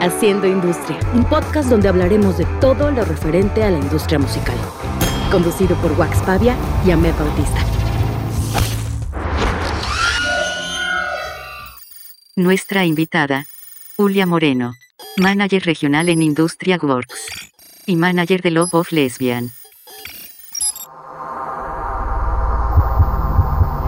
Haciendo Industria, un podcast donde hablaremos de todo lo referente a la industria musical. Conducido por Wax Pavia y Ahmed Bautista. Nuestra invitada, Julia Moreno, manager regional en Industria Works y manager de Love of Lesbian.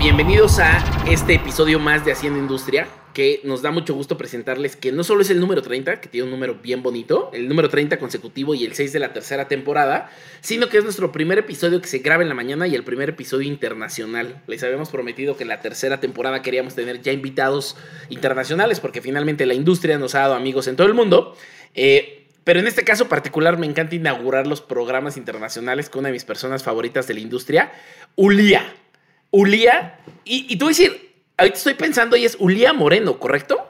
Bienvenidos a este episodio más de Haciendo Industria, que nos da mucho gusto presentarles que no solo es el número 30, que tiene un número bien bonito, el número 30 consecutivo y el 6 de la tercera temporada, sino que es nuestro primer episodio que se graba en la mañana y el primer episodio internacional. Les habíamos prometido que en la tercera temporada queríamos tener ya invitados internacionales, porque finalmente la industria nos ha dado amigos en todo el mundo. Eh, pero en este caso particular me encanta inaugurar los programas internacionales con una de mis personas favoritas de la industria, Ulia. Ulía, y, tú decir, ahorita estoy pensando y es Ulía Moreno, ¿correcto?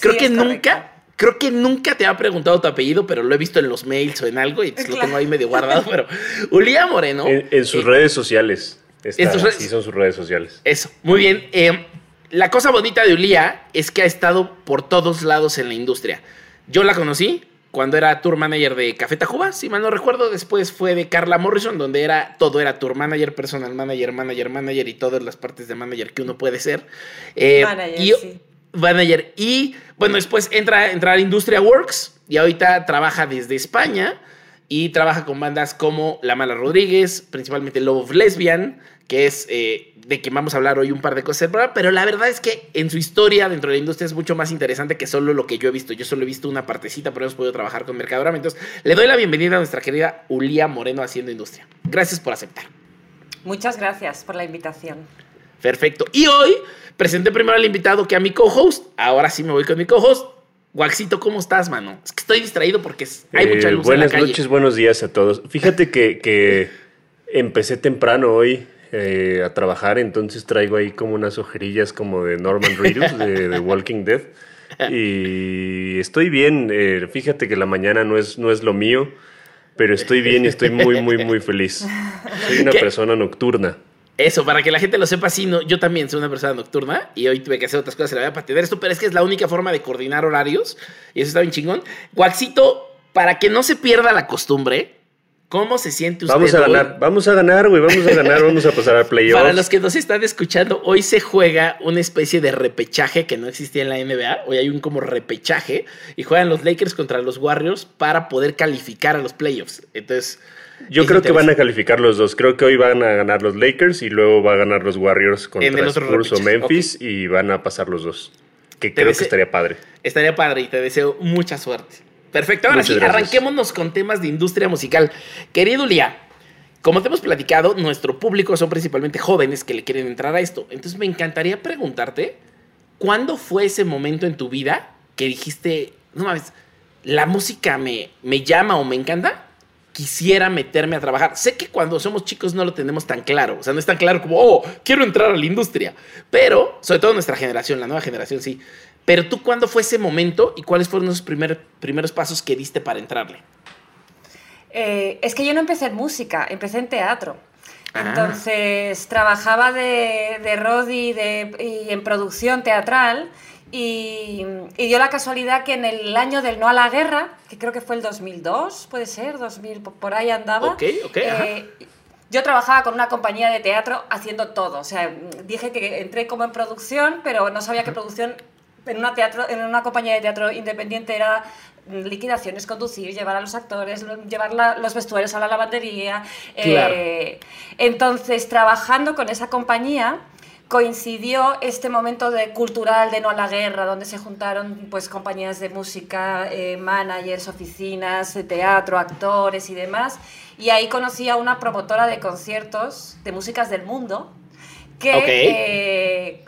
Creo que nunca, creo que nunca te ha preguntado tu apellido, pero lo he visto en los mails o en algo y lo tengo ahí medio guardado, pero Ulía Moreno. En, sus eh, redes sociales. sí, son sus redes sociales. Eso, muy bien. Eh, la cosa bonita de Ulía es que ha estado por todos lados en la industria. Yo la conocí cuando era tour manager de Café Tacuba, si mal no recuerdo. Después fue de Carla Morrison, donde era todo era tour manager, personal manager, manager, manager y todas las partes de manager que uno puede ser. Eh, manager, y, sí. Manager. Y bueno, después entra, entra a Industria Works y ahorita trabaja desde España y trabaja con bandas como La Mala Rodríguez, principalmente Love of Lesbian, que es eh, de que vamos a hablar hoy un par de cosas, pero la verdad es que en su historia dentro de la industria es mucho más interesante que solo lo que yo he visto. Yo solo he visto una partecita, pero hemos podido trabajar con Mercadorama. Entonces, le doy la bienvenida a nuestra querida Ulía Moreno haciendo industria. Gracias por aceptar. Muchas gracias por la invitación. Perfecto. Y hoy presenté primero al invitado que a mi co-host. Ahora sí me voy con mi co-host. Waxito, ¿cómo estás, mano? Es que estoy distraído porque hay mucha luz Buenas en la noches, buenos días a todos. Fíjate que, que empecé temprano hoy eh, a trabajar, entonces traigo ahí como unas ojerillas como de Norman Reedus de, Walking Dead. Y estoy bien, eh, fíjate que la mañana no es, no es lo mío, pero estoy bien y estoy muy, muy, muy feliz. Soy una persona nocturna. Eso, para que la gente lo sepa, sí, no, yo también soy una persona nocturna y hoy tuve que hacer otras cosas en la vida para tener esto, pero es que es la única forma de coordinar horarios y eso está bien chingón. Waxito, para que no se pierda la costumbre, ¿Cómo se siente usted? Vamos a ganar, vamos a ganar, güey, vamos a ganar, vamos a pasar al playoff. Para los que nos están escuchando, hoy se juega una especie de repechaje que no existía en la NBA. Hoy hay un como repechaje y juegan los Lakers contra los Warriors para poder calificar a los playoffs. Entonces, yo creo que van a calificar los dos. Creo que hoy van a ganar los Lakers y luego va a ganar los Warriors contra Spurs o Memphis y van a pasar los dos. Que creo que estaría padre. Estaría padre y te deseo mucha suerte. Perfecto, ahora sí, arranquémonos con temas de industria musical. Querido Lía, como te hemos platicado, nuestro público son principalmente jóvenes que le quieren entrar a esto. Entonces me encantaría preguntarte, ¿cuándo fue ese momento en tu vida que dijiste, no mames, la música me, me llama o me encanta? Quisiera meterme a trabajar. Sé que cuando somos chicos no lo tenemos tan claro. O sea, no es tan claro como, oh, quiero entrar a la industria. Pero, sobre todo nuestra generación, la nueva generación, sí. Pero tú, ¿cuándo fue ese momento y cuáles fueron esos primeros pasos que diste para entrarle? Eh, es que yo no empecé en música, empecé en teatro. Ah. Entonces trabajaba de, de Rodi y en producción teatral y, dio la casualidad que en el año del No a la Guerra, que creo que fue el 2002, puede ser, 2000, por ahí andaba. Ok, ok. Eh, yo trabajaba con una compañía de teatro haciendo todo. O sea, dije que entré como en producción, pero no sabía qué producción en una, teatro, en una compañía de teatro independiente era liquidaciones, conducir, llevar a los actores, llevar los vestuarios a la lavandería. Eh, entonces, trabajando con esa compañía, coincidió este momento de cultural de no a la guerra, donde se juntaron pues compañías de música, eh, managers, oficinas, de teatro, actores y demás. Y ahí conocí a una promotora de conciertos de músicas del mundo que eh,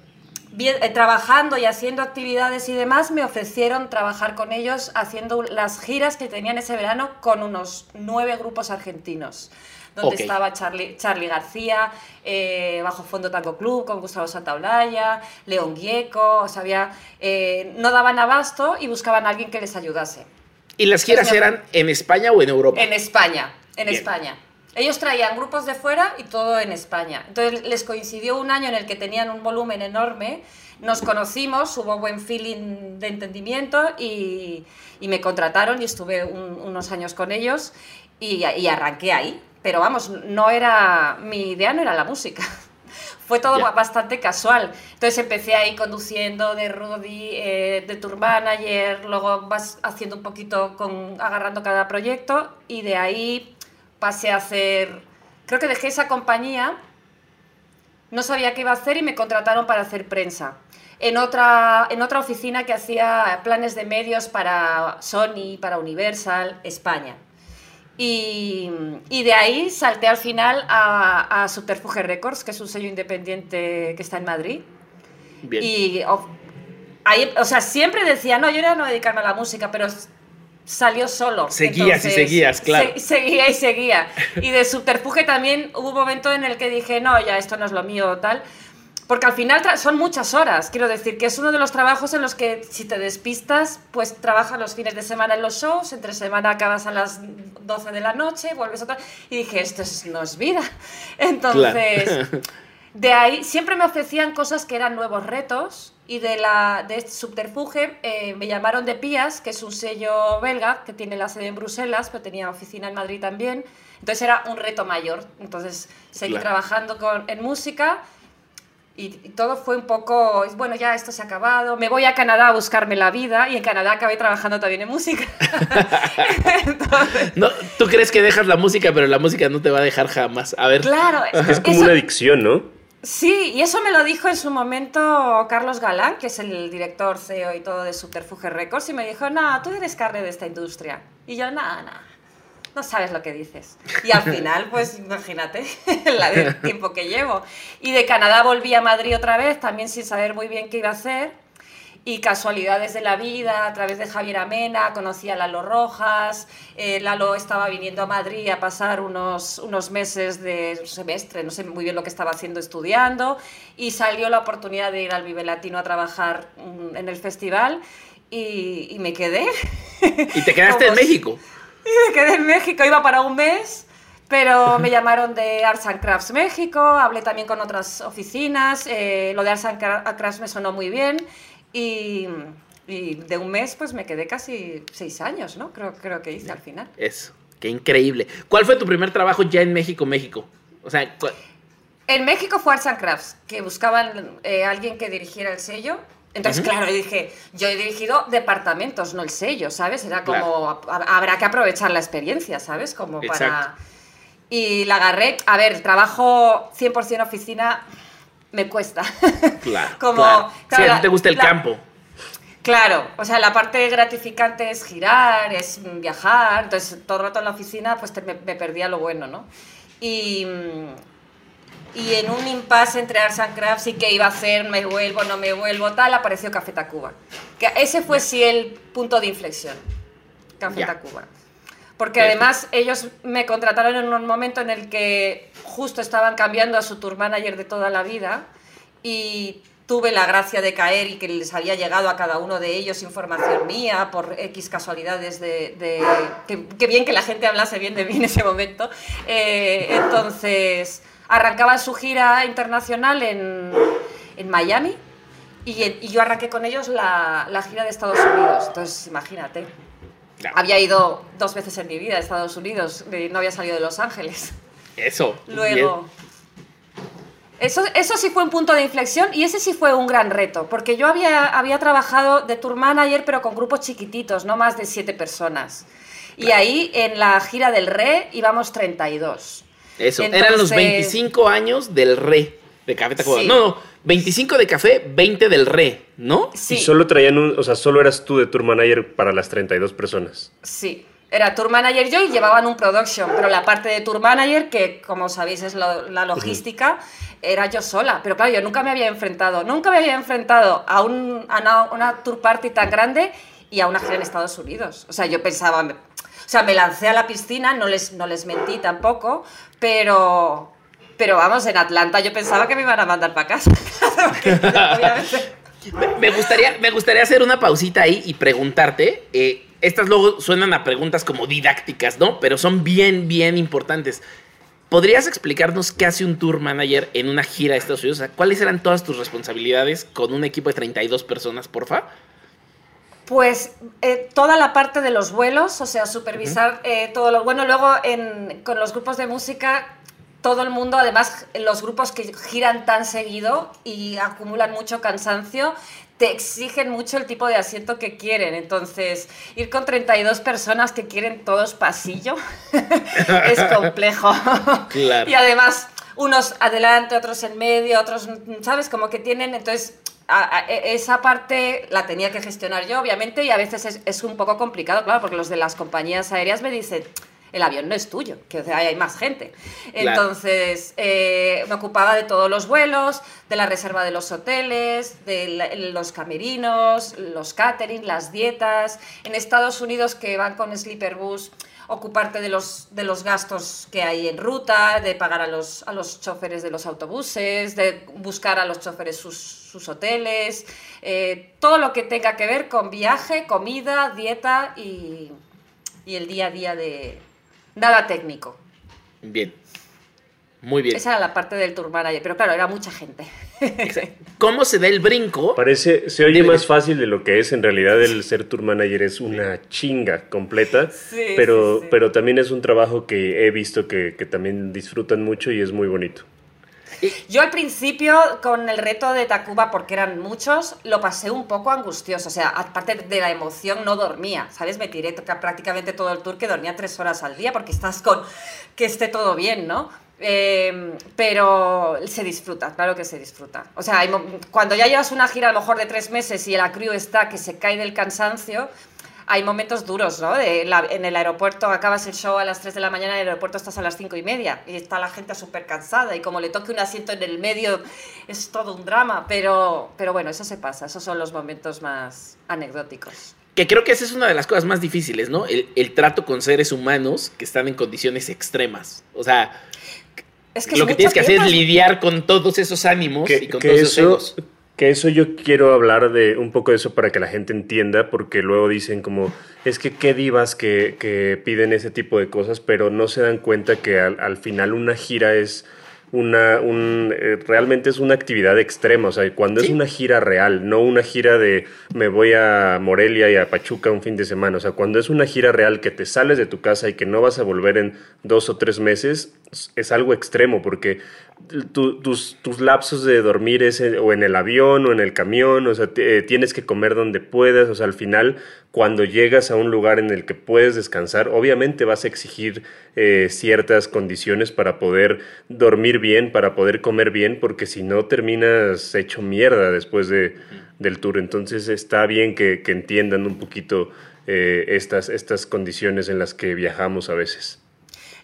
eh, trabajando y haciendo actividades y demás, me ofrecieron trabajar con ellos haciendo las giras que tenían ese verano con unos nueve grupos argentinos donde estaba Charlie, Charlie García, eh, Bajo Fondo Tango Club con Gustavo Santaolalla, León Gieco, o sea, eh, no daban abasto y buscaban a alguien que les ayudase. ¿Y las giras eran en España o en Europa? En España, en España. Ellos traían grupos de fuera y todo en España. Entonces les coincidió un año en el que tenían un volumen enorme nos conocimos, hubo buen feeling de entendimiento y, y me contrataron y estuve un- unos años con ellos y, y arranqué ahí. Pero vamos, no era, mi idea no era la música. Fue todo bastante casual. Entonces empecé ahí conduciendo de Rudy, eh, de tour manager, luego vas haciendo un poquito con agarrando cada proyecto y de ahí pasé a hacer, creo que dejé esa compañía, no sabía qué iba a hacer y me contrataron para hacer prensa. En otra, en otra oficina que hacía planes de medios para Sony, para Universal, España. Y, y de ahí salté al final a, a Subterfuge Records, que es un sello independiente que está en Madrid. Bien. Y o, ahí, o sea, siempre decía, no, yo era no dedicarme a la música, pero salió solo. Seguías y seguías, claro. se- seguía y seguía. Y de subterfuge también hubo un momento en el que dije, no, ya esto no es lo mío, tal. Porque al final son muchas horas, quiero decir, que es uno de los trabajos en los que si te despistas, pues trabajas los fines de semana en los shows, entre semana acabas a las 12 de la noche, vuelves otra... Y dije, esto es- no es vida. Entonces... De ahí siempre me ofrecían cosas que eran nuevos retos y de, la, de este subterfuge eh, me llamaron de Pías, que es un sello belga que tiene la sede en Bruselas, pero tenía oficina en Madrid también. Entonces era un reto mayor. Entonces seguí Claro. trabajando con, en música y, y todo fue un poco, bueno, ya esto se ha acabado, me voy a Canadá a buscarme la vida y en Canadá acabé trabajando también en música. Entonces, No, tú crees que dejas la música, pero la música no te va a dejar jamás. A ver. claro, Es como eso- una adicción, ¿no? Sí, y eso me lo dijo en su momento Carlos Galán, que es el director CEO y todo de Subterfuge Records, y me dijo, no, tú eres carne de esta industria. Y yo, nada, nada, no sabes lo que dices. Y al final, pues imagínate de tiempo que llevo. Y de Canadá volví a Madrid otra vez, también sin saber muy bien qué iba a hacer. Y casualidades de la vida, a través de Javier Amena, conocí a Lalo Rojas. eh, Lalo estaba viniendo a Madrid a pasar unos, unos meses de semestre, no sé muy bien lo que estaba haciendo estudiando. Y salió la oportunidad de ir al Vive Latino a trabajar mm, en el festival. Y, y me quedé. Y te quedaste en Como si- México. Y me quedé en México, iba para un mes, pero me llamaron de Arts and Crafts México, hablé también con otras oficinas, eh, lo de Arts and Cra- Crafts me sonó muy bien y, y de un mes pues me quedé casi seis años, ¿no? Creo, creo que hice al final. Eso. Qué increíble. ¿Cuál fue tu primer trabajo ya en México, México? O sea, En México fue Arts and Crafts, que buscaban eh, alguien que dirigiera el sello. Entonces, claro, yo dije, yo he dirigido departamentos, no el sello, ¿sabes? Era como, Claro. habrá que aprovechar la experiencia, ¿sabes? Como para... Exacto. Y la agarré, a ver, trabajo 100% oficina me cuesta. claro. Como- claro. Claro, a ti te gusta el campo. Claro, o sea, la parte gratificante es girar, es viajar, entonces todo el rato en la oficina pues te- me, me perdía lo bueno, ¿no? Y, y en un impasse entre Arts and Crafts y qué iba a hacer, me vuelvo, no me vuelvo, tal, apareció Café Tacuba. Que ese fue sí el punto de inflexión, Café Ya. Tacuba. Porque además ellos me contrataron en un momento en el que justo estaban cambiando a su tour manager de toda la vida y tuve la gracia de caer y que les había llegado a cada uno de ellos información mía por X casualidades de... de- que, que bien que la gente hablase bien de mí en ese momento. Eh, entonces, arrancaban su gira internacional en, en Miami y, y yo arranqué con ellos la, la gira de Estados Unidos. Entonces, imagínate. Claro. Había ido dos veces en mi vida a Estados Unidos, no había salido de Los Ángeles. Eso. Luego. Eso, eso sí fue un punto de inflexión y ese sí fue un gran reto, porque yo había, había trabajado de tour manager, pero con grupos chiquititos, no más de siete personas. Y ahí en la gira del RE íbamos 32. Bien. Eso. Eran los Entonces- 25 años del re de Café Tacuba. Sí. No, no. 25 de café, 20 del re, ¿no? Sí, Y solo traían un, o sea, solo eras tú de tour manager para las 32 personas. sí. Era tour manager yo y llevaban un production, pero la parte de tour manager, que como sabéis es lo- la logística, era yo sola. Pero claro, yo nunca me había enfrentado, nunca me había enfrentado a, un, a una, una tour party tan grande y a una gira en Estados Unidos. O sea, yo pensaba, me- o sea, me lancé a la piscina, no les, no les mentí tampoco, pero, pero vamos, en Atlanta yo pensaba que me iban a mandar para casa. Me- gustaría, me gustaría hacer una pausita ahí y preguntarte. eh, estas luego suenan a preguntas como didácticas, ¿no? Pero son bien, bien importantes. ¿Podrías explicarnos qué hace un tour manager en una gira de Estados Unidos? O sea, ¿Cuáles eran todas tus responsabilidades con un equipo de 32 personas, porfa? Pues eh, toda la parte de los vuelos, o sea, supervisar eh, todo lo bueno. Luego en- con los grupos de música, todo el mundo, además los grupos que giran tan seguido y acumulan mucho cansancio, te exigen mucho el tipo de asiento que quieren. Entonces, ir con 32 personas que quieren todos pasillo es complejo. Claro. Y además, unos adelante, otros en medio, otros, ¿sabes? Como que tienen, entonces, a- a- e- esa parte la tenía que gestionar yo, obviamente, y a veces es, es un poco complicado, claro, porque los de las compañías aéreas me dicen, el avión no es tuyo, que o sea, hay más gente. Claro. Entonces, eh, me ocupaba de todos los vuelos, de la reserva de los hoteles, de la- los camerinos, los catering, las dietas. En Estados Unidos, que van con Sleeper Bus, ocuparte de los, de los gastos que hay en ruta, de pagar a los, a los choferes de los autobuses, de buscar a los choferes sus, sus hoteles, eh, todo lo que tenga que ver con viaje, comida, dieta y, y el día a día de nada técnico. Bien. Muy bien. Esa era la parte del tour manager, pero claro, era mucha gente. ¿Cómo se da el brinco? Parece, se oye más fácil de lo que es. En realidad, el ser tour manager es una chinga completa. Sí, pero, sí, sí. pero también es un trabajo que he visto que, que también disfrutan mucho y es muy bonito. Yo al principio, con el reto de Tacuba, porque eran muchos, lo pasé un poco angustioso. O sea, aparte de la emoción, no dormía, ¿sabes? Me tiré ca- prácticamente todo el tour, que dormía tres horas al día, porque estás con que esté todo bien, ¿no? Eh, pero se disfruta, claro que se disfruta. O sea, cuando ya llevas una gira a lo mejor de tres meses y la crew está que se cae del cansancio, hay momentos duros, ¿no? De la- en el aeropuerto acabas el show a las 3 de la mañana, en el aeropuerto estás a las 5 y media y está la gente súper cansada y como le toque un asiento en el medio es todo un drama, pero, pero bueno, eso se pasa, esos son los momentos más anecdóticos. Que creo que esa es una de las cosas más difíciles, ¿no? El, el trato con seres humanos que están en condiciones extremas. O sea, Es que es lo que tienes que hacer es lidiar con todos esos ánimos y con que todos esos eso, egos. Que eso yo quiero hablar de un poco de eso para que la gente entienda, porque luego dicen como, es que qué divas que, que piden ese tipo de cosas, pero no se dan cuenta que al, al final una gira es una, un, eh, realmente es una actividad extrema, o sea, cuando es una gira real, no una gira de me voy a Morelia y a Pachuca un fin de semana, o sea, cuando es una gira real que te sales de tu casa y que no vas a volver en dos o tres meses, es- algo extremo, porque tu- tus, tus lapsos de dormir es en- o en el avión o en el camión, o sea, te- eh, tienes que comer donde puedas, o sea, al final, cuando llegas a un lugar en el que puedes descansar, obviamente vas a exigir eh, ciertas condiciones para poder dormir bien, para poder comer bien, porque si no terminas hecho mierda después de, del tour. Entonces está bien que, que entiendan un poquito eh, estas, estas condiciones en las que viajamos a veces.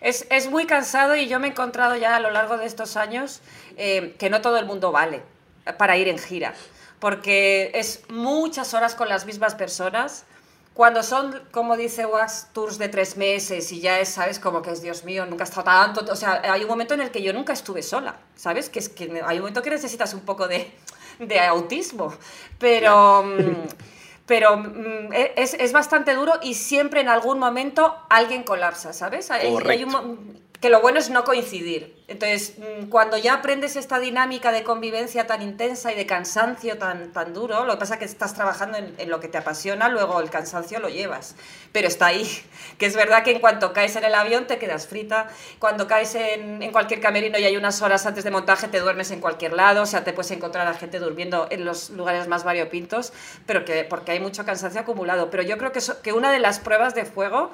Es, es muy cansado y yo me he encontrado ya a lo largo de estos años eh, que no todo el mundo vale para ir en gira, porque es muchas horas con las mismas personas. Cuando son, como dice Wax, tours de tres meses y ya es, ¿sabes? Como que es, Dios mío, nunca he estado tanto. O sea, hay un momento en el que yo nunca estuve sola, ¿sabes? Que es que hay un momento que necesitas un poco de, de autismo. Pero, mm, pero mm, es, es bastante duro y siempre en algún momento alguien colapsa, ¿sabes? Hay- hay un que lo bueno es no coincidir. Entonces, mm, cuando ya aprendes esta dinámica de convivencia tan intensa y de cansancio tan, tan duro, lo que pasa es que estás trabajando en, lo que te apasiona, luego el cansancio lo llevas, pero está ahí. Que es verdad que en cuanto caes en el avión te quedas frita, cuando caes en, cualquier camerino y hay unas horas antes de montaje te duermes en cualquier lado, o sea, te puedes encontrar a gente durmiendo en los lugares más variopintos, pero que porque hay mucho cansancio acumulado. Pero yo creo que, que una de las pruebas de fuego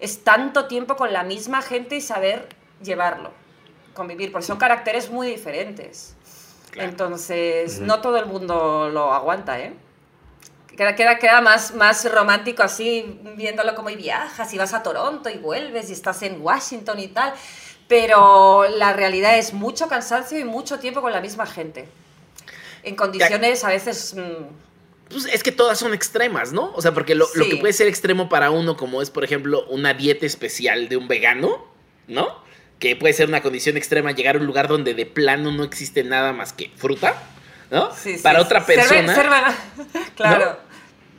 es tanto tiempo con la misma gente y saber llevarlo, convivir, porque son caracteres muy diferentes. Entonces, no todo el mundo lo aguanta, ¿eh? Queda, queda, queda más, más romántico así, viéndolo como y viajas y vas a Toronto y vuelves y estás en Washington y tal. Pero la realidad es mucho cansancio y mucho tiempo con la misma gente. En condiciones a veces... mm, Pues es que todas son extremas, ¿no? O sea, porque lo, que puede ser extremo para uno, como es, por ejemplo, una dieta especial de un vegano, ¿no? Que puede ser una condición extrema, llegar a un lugar donde de plano no existe nada más que fruta, ¿no? sí, sí, para sí. otra persona. ser vegano. claro.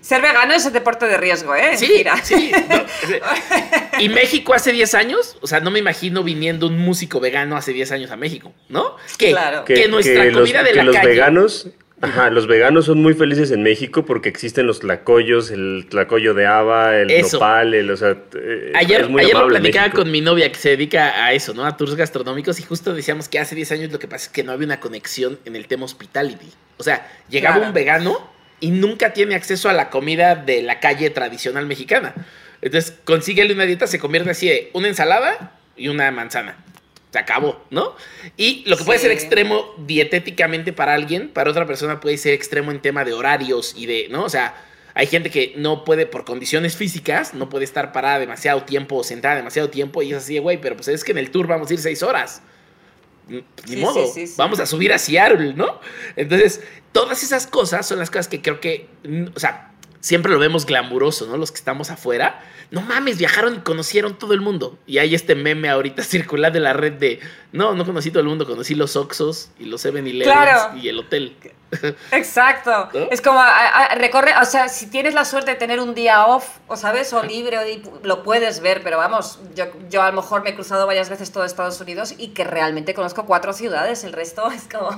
Ser vegano es el deporte de riesgo, ¿eh? Sí, Mira. sí. no, y México hace 10 años, o sea, no me imagino viniendo un músico vegano hace 10 años a México, ¿no? Que, Claro. que, nuestra comida de que la los calle. veganos, ajá, los veganos son muy felices en México porque existen los tlacoyos, el tlacoyo de haba, el Eso. nopal, el, o sea, eh, Ayer, es muy ayer lo platicaba con mi novia que se dedica a eso, ¿no? A tours gastronómicos y justo decíamos que hace 10 años lo que pasa es que no había una conexión en el tema hospitality. O sea, llegaba Claro. un vegano y nunca tiene acceso a la comida de la calle tradicional mexicana. Entonces, consíguele una dieta, se convierte así de una ensalada y una manzana. Se acabó, ¿no? Y lo que puede Sí. ser extremo dietéticamente para alguien, para otra persona puede ser extremo en tema de horarios y de, ¿no? O sea, hay gente que no puede, por condiciones físicas, no puede estar parada demasiado tiempo o sentada demasiado tiempo y es así güey, pero pues es que en el tour vamos a ir seis horas. Ni Sí, modo, sí, sí, sí. vamos a subir a Seattle, ¿no? Entonces, todas esas cosas son las cosas que creo que, mm, o sea, siempre lo vemos glamuroso, ¿no? Los que estamos afuera. No mames, viajaron y conocieron todo el mundo. Y hay este meme ahorita circulando en la red de, no, no conocí todo el mundo, conocí los Oxos y los 7-Eleven Claro. y el hotel. Exacto. ¿No? Es como a- a- recorre, o sea, si tienes la suerte de tener un día off, o sabes, o libre, o lo puedes ver, pero vamos, yo, yo a lo mejor me he cruzado varias veces todo Estados Unidos y que realmente conozco cuatro ciudades, el resto es como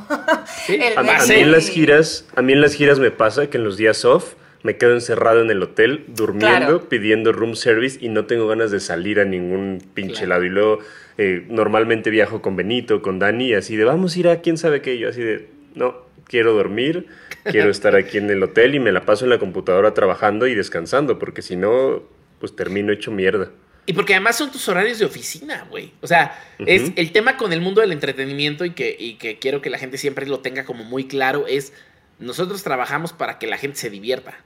Sí, el A mí, a en las giras, a mí en las giras me pasa que en los días off me quedo encerrado en el hotel durmiendo, Claro. pidiendo room service y no tengo ganas de salir a ningún pinche Claro. lado. Y luego eh, normalmente viajo con Benito, con Dani, y así de vamos a ir a quién sabe qué. Y yo así de no, quiero dormir, quiero estar aquí en el hotel y me la paso en la computadora trabajando y descansando, porque si no, pues termino hecho mierda. Y porque además son tus horarios de oficina, güey. O sea, es el tema con el mundo del entretenimiento y que, y que quiero que la gente siempre lo tenga como muy claro, es nosotros trabajamos para que la gente se divierta.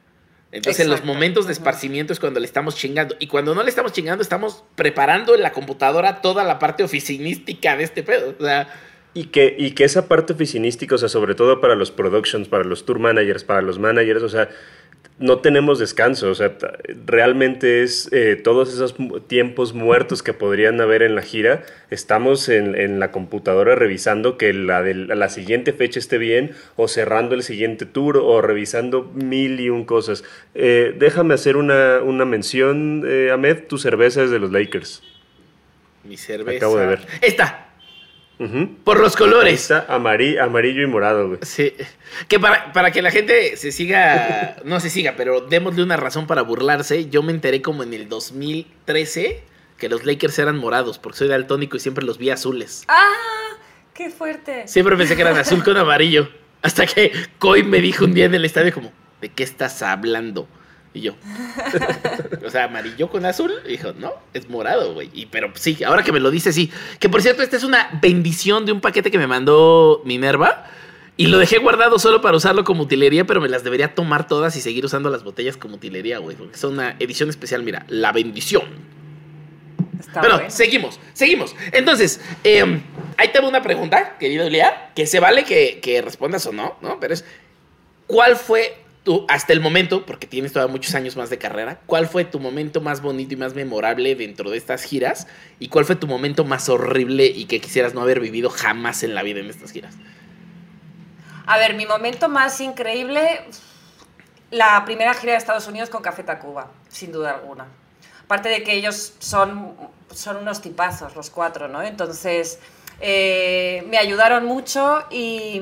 Entonces, en los momentos de esparcimiento es cuando le estamos chingando. Y cuando no le estamos chingando, estamos preparando en la computadora toda la parte oficinística de este pedo. O sea, Y que, y que esa parte oficinística, o sea, sobre todo para los productions, para los tour managers, para los managers, o sea, no tenemos descanso, o sea, realmente es eh, todos esos tiempos muertos que podrían haber en la gira, estamos en, en la computadora revisando que la, de la siguiente fecha esté bien, o cerrando el siguiente tour, o revisando mil y un cosas. Eh, déjame hacer una, una mención, eh, Ahmed, tu cerveza es de los Lakers. mi cerveza. Acabo de ver. Esta, Por los colores. Está amari- amarillo y morado, güey. Sí. Que para, para que la gente se siga, no se siga, pero démosle una razón para burlarse. Yo me enteré como en el 2013 que los Lakers eran morados, porque soy daltónico y siempre los vi azules. ¡Ah! ¡Qué fuerte! Siempre pensé que eran azul con amarillo. Hasta que Coy me dijo un día en el estadio como, ¿de qué estás hablando? Y yo, o sea, amarillo con azul. Y dijo, no, es morado, güey. Y pero sí, ahora que me lo dice, sí. Que por cierto, esta es una bendición de un paquete que me mandó Minerva. Y lo dejé guardado solo para usarlo como utilería, pero me las debería tomar todas y seguir usando las botellas como utilería, güey. Porque son una edición especial, mira, la bendición. Está Pero bueno. seguimos, seguimos. Entonces, eh, ahí tengo una pregunta, querido Lea, que se vale que, que respondas o no, ¿no? Pero es, ¿cuál fue tu, hasta el momento, porque tienes todavía muchos años más de carrera, cuál fue tu momento más bonito y más memorable dentro de estas giras? ¿Y cuál fue tu momento más horrible y que quisieras no haber vivido jamás en la vida en estas giras? A ver, mi momento más increíble, la primera gira de Estados Unidos con Café Tacuba, sin duda alguna. Aparte de que ellos son, son unos tipazos, los cuatro, ¿no? Entonces, eh, me ayudaron mucho y,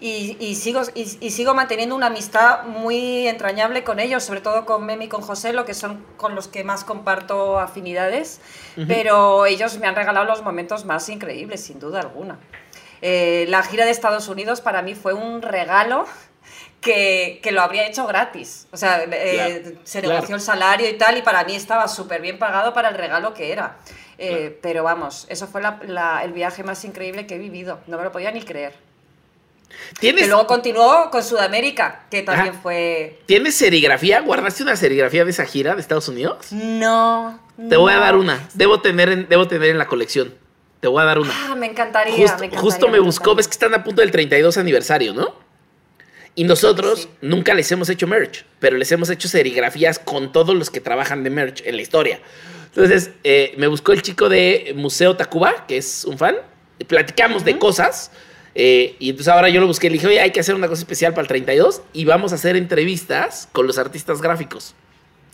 y, y sigo, y, y sigo manteniendo una amistad muy entrañable con ellos, sobre todo con Memi y con José, lo que son con los que más comparto afinidades. Pero ellos me han regalado los momentos más increíbles, sin duda alguna. Eh, la gira de Estados Unidos para mí fue un regalo que, que lo habría hecho gratis. O sea, eh, Claro, se claro. negoció el salario y tal, y para mí estaba súper bien pagado para el regalo que era. Eh, Pero vamos, eso fue la- la- el viaje más increíble que he vivido. No me lo podía ni creer. ¿Tienes, Que luego continuó con Sudamérica, que también Ajá. fue... ¿Tienes serigrafía? ¿Guardaste una serigrafía de esa gira de Estados Unidos? No. Te voy a dar una. Debo tener en, debo tener en la colección. Te voy a dar una. Ah, me encantaría. Justo, me, encantaría, justo me buscó, ves que están a punto del 32 aniversario, ¿no? Y nosotros Sí. nunca les hemos hecho merch, pero les hemos hecho serigrafías con todos los que trabajan de merch en la historia. Entonces, eh, me buscó el chico de Museo Tacuba, que es un fan, platicamos de cosas. Eh, y entonces ahora yo lo busqué, le dije, oye, hay que hacer una cosa especial para el 32 y vamos a hacer entrevistas con los artistas gráficos.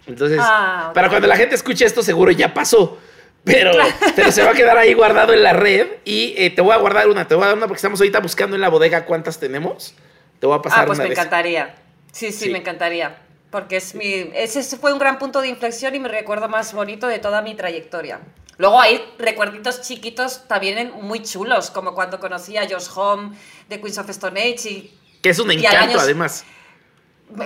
Entonces, Ah, ok. para cuando la gente escuche esto, seguro ya pasó. Pero, pero se va a quedar ahí guardado en la red y eh, te voy a guardar una, te voy a dar una porque estamos ahorita buscando en la bodega cuántas tenemos. Te voy a pasar Ah, pues una me esas. encantaría. Sí, sí, Sí. me encantaría. Porque es mi, ese fue un gran punto de inflexión y mi recuerdo más bonito de toda mi trayectoria. Luego hay recuerditos chiquitos también muy chulos, como cuando conocí a Josh Home de Queens of Stone Age y Que es un encanto, además.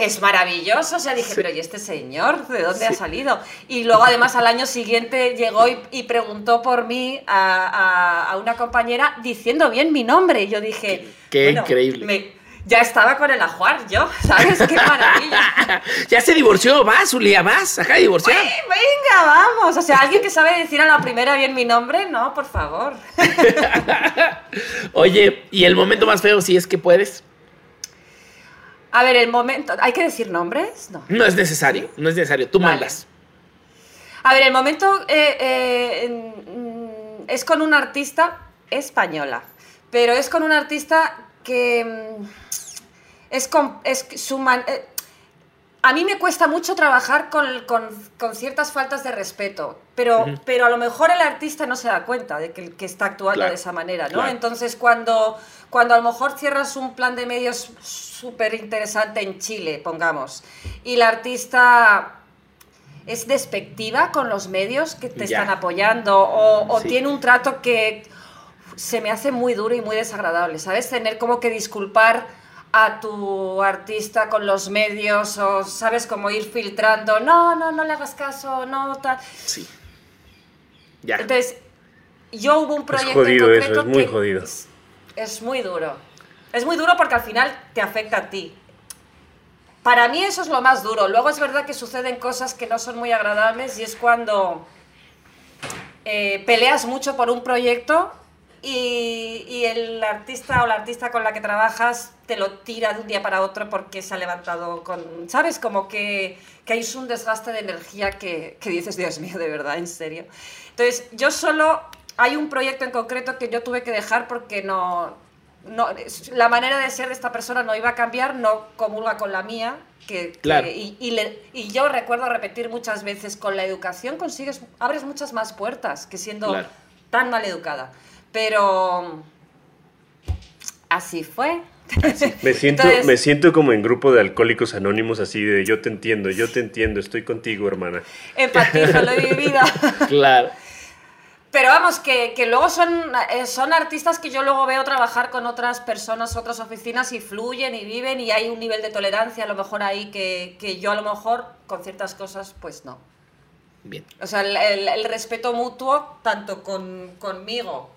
es maravilloso. O sea, dije, pero ¿y este señor? ¿De dónde ha salido? Y luego además al año siguiente llegó y, y preguntó por mí a, a- a una compañera diciendo bien mi nombre. Y yo dije, Qué increíble. me- ya estaba con el ajuar yo, ¿sabes? Qué maravilla. ya se divorció, vas, Zulia, vas, acá de divorciar. ¡Ay, venga, vamos. O sea, alguien que sabe decir a la primera bien mi nombre, no, por favor. Oye, y el momento más feo, si es que puedes. A ver, el momento. ¿Hay que decir nombres? No. No es necesario, no es necesario, tú Vale. mandas. A ver, el momento eh, eh, mm, es con una artista española, pero es con una artista que mm, es, con, es eh, a mí me cuesta mucho trabajar con, con- con ciertas faltas de respeto, pero, pero a lo mejor el artista no se da cuenta de que, que está actuando Claro, de esa manera, ¿no? claro. Entonces, cuando, cuando a lo mejor cierras un plan de medios súper interesante en Chile, pongamos, y la artista es despectiva con los medios que te Ya. están apoyando o, o Sí. tiene un trato que se me hace muy duro y muy desagradable, ¿sabes? Tener como que disculpar a tu artista con los medios o, ¿sabes? Como ir filtrando, no, no, no le hagas caso, no, tal. Sí. Ya. Entonces, yo hubo un proyecto jodido en eso, concreto es muy jodido. Es, es muy duro. Es muy duro porque al final te afecta a ti. Para mí eso es lo más duro. Luego es verdad que suceden cosas que no son muy agradables y es cuando eh, peleas mucho por un proyecto y, y el artista o la artista con la que trabajas te lo tira de un día para otro porque se ha levantado con... ¿Sabes? Como que, que hay un desgaste de energía que, que dices, Dios mío, de verdad, en serio. Entonces, yo solo... Hay un proyecto en concreto que yo tuve que dejar porque no, no, la manera de ser de esta persona no iba a cambiar, no comulga con la mía. Que, que- Claro. y, y le- y yo recuerdo repetir muchas veces, con la educación consigues, abres muchas más puertas que siendo Claro. tan mal educada. Pero así fue. Me siento, Entonces- me siento como en grupo de alcohólicos anónimos, así de yo te entiendo, yo te entiendo, estoy contigo, hermana. Empatizo, lo he vivido. Claro. Pero vamos, que, que luego son, eh, son artistas que yo luego veo trabajar con otras personas, otras oficinas y fluyen y viven y hay un nivel de tolerancia a lo mejor ahí que, que yo a lo mejor con ciertas cosas pues no. Bien. O sea, el, el- el respeto mutuo tanto con, conmigo,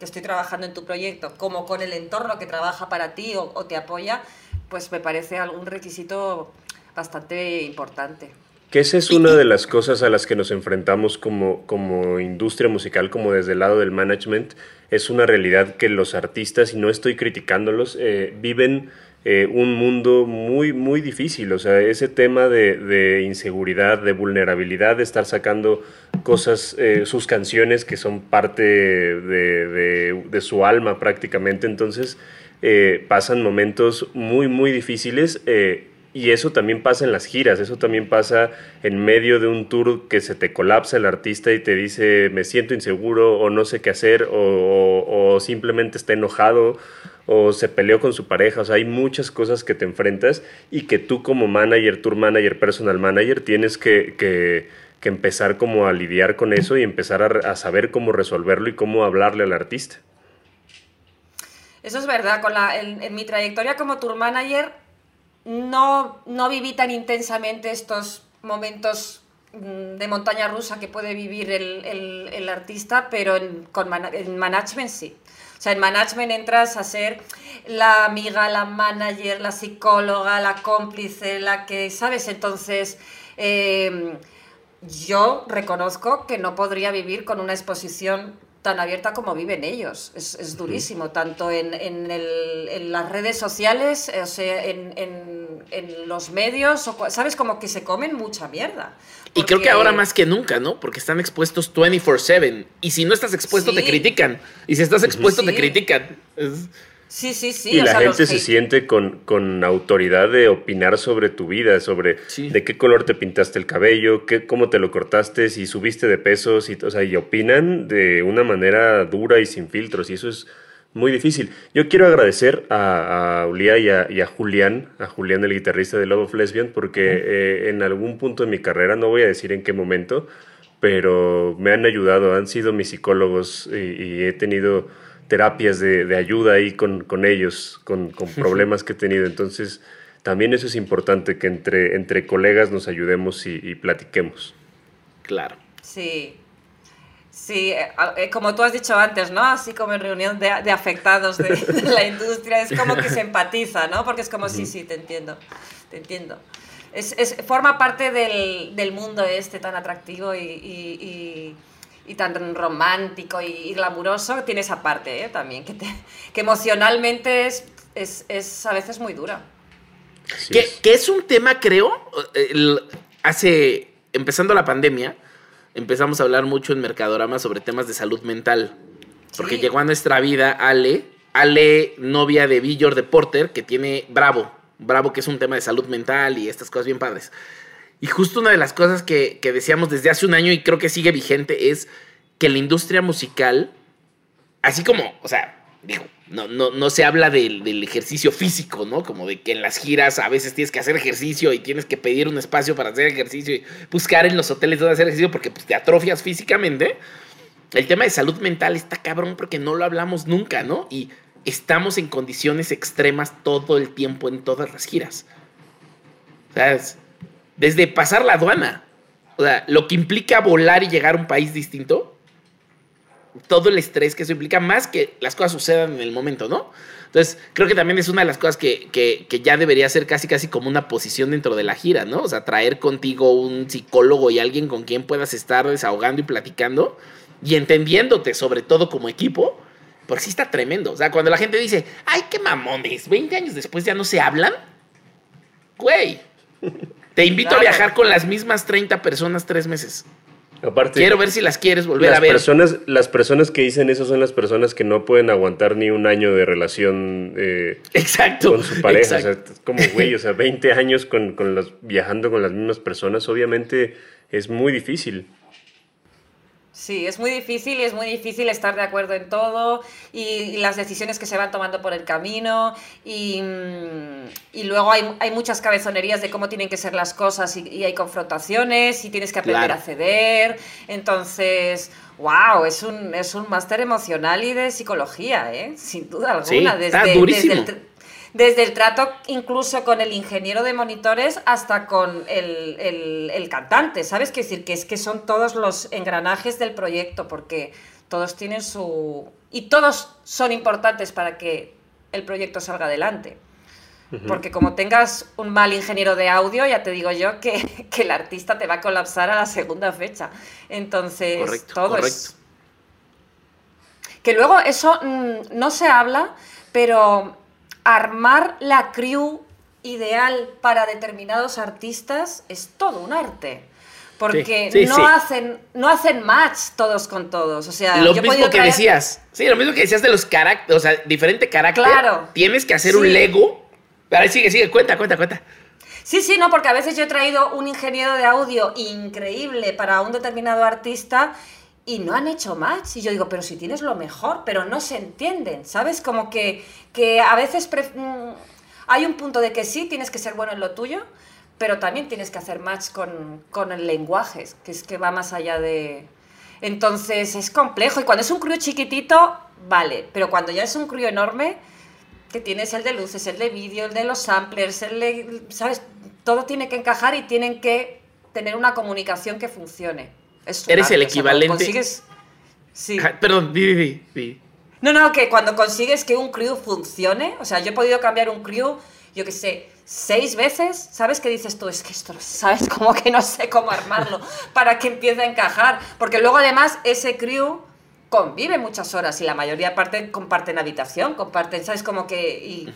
que estoy trabajando en tu proyecto, como con el entorno que trabaja para ti o, te apoya, pues me parece algún requisito bastante importante. Que esa es una de las cosas a las que nos enfrentamos como, como industria musical, como desde el lado del management. Es una realidad que los artistas, y no estoy criticándolos, eh, viven eh, un mundo muy, muy difícil. O sea, ese tema de, inseguridad, de vulnerabilidad, de estar sacando cosas, eh, sus canciones que son parte de, su alma prácticamente. Entonces, eh, pasan momentos muy, muy difíciles. y eso también pasa en las giras, eso también pasa en medio de un tour que se te colapsa el artista y te dice me siento inseguro o no sé qué hacer o simplemente está enojado o se peleó con su pareja. O sea, hay muchas cosas que te enfrentas y que tú como manager, tour manager, personal manager, tienes que, que- que empezar como a lidiar con eso y empezar a, a saber cómo resolverlo y cómo hablarle al artista. Eso es verdad, con la, en, en mi trayectoria como tour manager no, no viví tan intensamente estos momentos mm, de montaña rusa que puede vivir el, el- el artista, pero en, con mana- en management sí. O sea, en management entras a ser la amiga, la manager, la psicóloga, la cómplice, la que, ¿sabes? Entonces, eh, yo reconozco que no podría vivir con una exposición tan abierta como viven ellos. Es, es durísimo, tanto en, en el- en las redes sociales, o sea, en, en- en los medios, o ¿sabes? Como que se comen mucha mierda. Y creo que ahora más que nunca, ¿no? Porque están expuestos 24/7. Y si no estás expuesto, te critican. Y si estás expuesto, te critican. Es- Sí, sí, sí. Y o la sea, gente se hate- siente con, con autoridad de opinar sobre tu vida, sobre Sí. de qué color te pintaste el cabello, qué, cómo te lo cortaste, si subiste de peso, si, o sea, y opinan de una manera dura y sin filtros, y eso es muy difícil. Yo quiero agradecer a, a Ulia y a, y a Julián, a Julián el guitarrista de Love of Lesbian, porque eh, en algún punto de mi carrera, no voy a decir en qué momento, pero me han ayudado, han sido mis psicólogos y, y he tenido terapias de, de ayuda ahí con, con ellos, con, con problemas que he tenido. Entonces, también eso es importante, que entre, entre colegas nos ayudemos y, y platiquemos. Claro. Sí. Sí, eh, eh, como tú has dicho antes, ¿no? Así como en reunión de, de afectados de, de la industria, es como que se empatiza, ¿no? Porque es como, sí, sí, te entiendo, te entiendo. Es, es- forma parte del, del mundo este tan atractivo y, y- y- y tan romántico y, y glamuroso. Tiene esa parte, ¿eh? También, que, te- que emocionalmente es, es, es a veces muy dura. Que, es. que es un tema, creo, el- hace, empezando la pandemia, empezamos a hablar mucho en Mercadorama sobre temas de salud mental. Porque Sí. llegó a nuestra vida Ale, Ale, novia de Villor de Porter, que tiene Bravo. Bravo, que es un tema de salud mental y estas cosas bien padres. Y justo una de las cosas que, que decíamos desde hace un año y creo que sigue vigente es que la industria musical, así como, o sea, digo, no, no, no se habla del, del ejercicio físico, ¿no? Como de que en las giras a veces tienes que hacer ejercicio y tienes que pedir un espacio para hacer ejercicio y buscar en los hoteles donde hacer ejercicio porque pues, te atrofias físicamente. El tema de salud mental está cabrón porque no lo hablamos nunca, ¿no? Y estamos en condiciones extremas todo el tiempo en todas las giras. O sea, es- desde pasar la aduana, o sea, lo que implica volar y llegar a un país distinto, todo el estrés que eso implica, más que las cosas sucedan en el momento, ¿no? Entonces, creo que también es una de las cosas que, que- que ya debería ser casi casi como una posición dentro de la gira, ¿no? O sea, traer contigo un psicólogo y alguien con quien puedas estar desahogando y platicando y entendiéndote, sobre todo como equipo, porque sí está tremendo. O sea, cuando la gente dice, ay, qué mamones, 20 años después ya no se hablan, güey, te invito a viajar con las mismas 30 personas tres meses. Aparte, Quiero ver si las quieres volver las a ver. personas, las personas que dicen eso son las personas que no pueden aguantar ni un año de relación eh, Exacto. con su pareja. exacto. O sea, es como, güey, o sea, 20 años con, con las, viajando con las mismas personas, obviamente es muy difícil. Sí, es muy difícil y es muy difícil estar de acuerdo en todo y, y las decisiones que se van tomando por el camino y, mm, y luego hay, hay muchas cabezonerías de cómo tienen que ser las cosas y, y hay confrontaciones y tienes que aprender Claro. a ceder. Entonces, wow, es un, es un máster emocional y de psicología, ¿eh? sin duda Sí, alguna. está durísimo. el tr- desde el trato incluso con el ingeniero de monitores hasta con el, el- el cantante, ¿sabes? Quiero decir que es que son todos los engranajes del proyecto, porque todos tienen su... y todos son importantes para que el proyecto salga adelante. Porque como tengas un mal ingeniero de audio, ya te digo yo que, que el artista te va a colapsar a la segunda fecha. Entonces, Correcto, todo correcto. es... Que luego eso mm, no se habla, pero armar la crew ideal para determinados artistas es todo un arte. Porque Sí, sí, no, sí. Hacen, no hacen match todos con todos. O sea, lo yo mismo que traer- decías. Sí, lo mismo que decías de los caracteres, o sea, diferente carácter. Claro. Tienes que hacer un Lego. Ahora sigue, sigue, cuenta, cuenta, cuenta. Sí, sí, no, porque a veces yo he traído un ingeniero de audio increíble para un determinado artista y no han hecho match. Y yo digo, pero si tienes lo mejor, pero no se entienden, ¿sabes? Como que, que a veces mm, hay un punto de que sí, tienes que ser bueno en lo tuyo, pero también tienes que hacer match con, con el lenguaje, que es que va más allá de... Entonces es complejo y cuando es un crew chiquitito, vale, pero cuando ya es un crew enorme, que tienes el de luces, el de vídeo, el de los samplers, el de, ¿sabes? Todo tiene que encajar y tienen que tener una comunicación que funcione. Es Eres arte, el o sea, equivalente- consigues- Sí. Perdón, di, di, di, di. No, no, que cuando consigues que un crew funcione, o sea, yo he podido cambiar un crew, yo qué sé, seis veces, ¿sabes qué dices tú? Es que esto, ¿sabes? Como que no sé cómo armarlo para que empiece a encajar. Porque luego además ese crew convive muchas horas y la mayoría parte comparten habitación, comparten, ¿sabes? Como que... Y,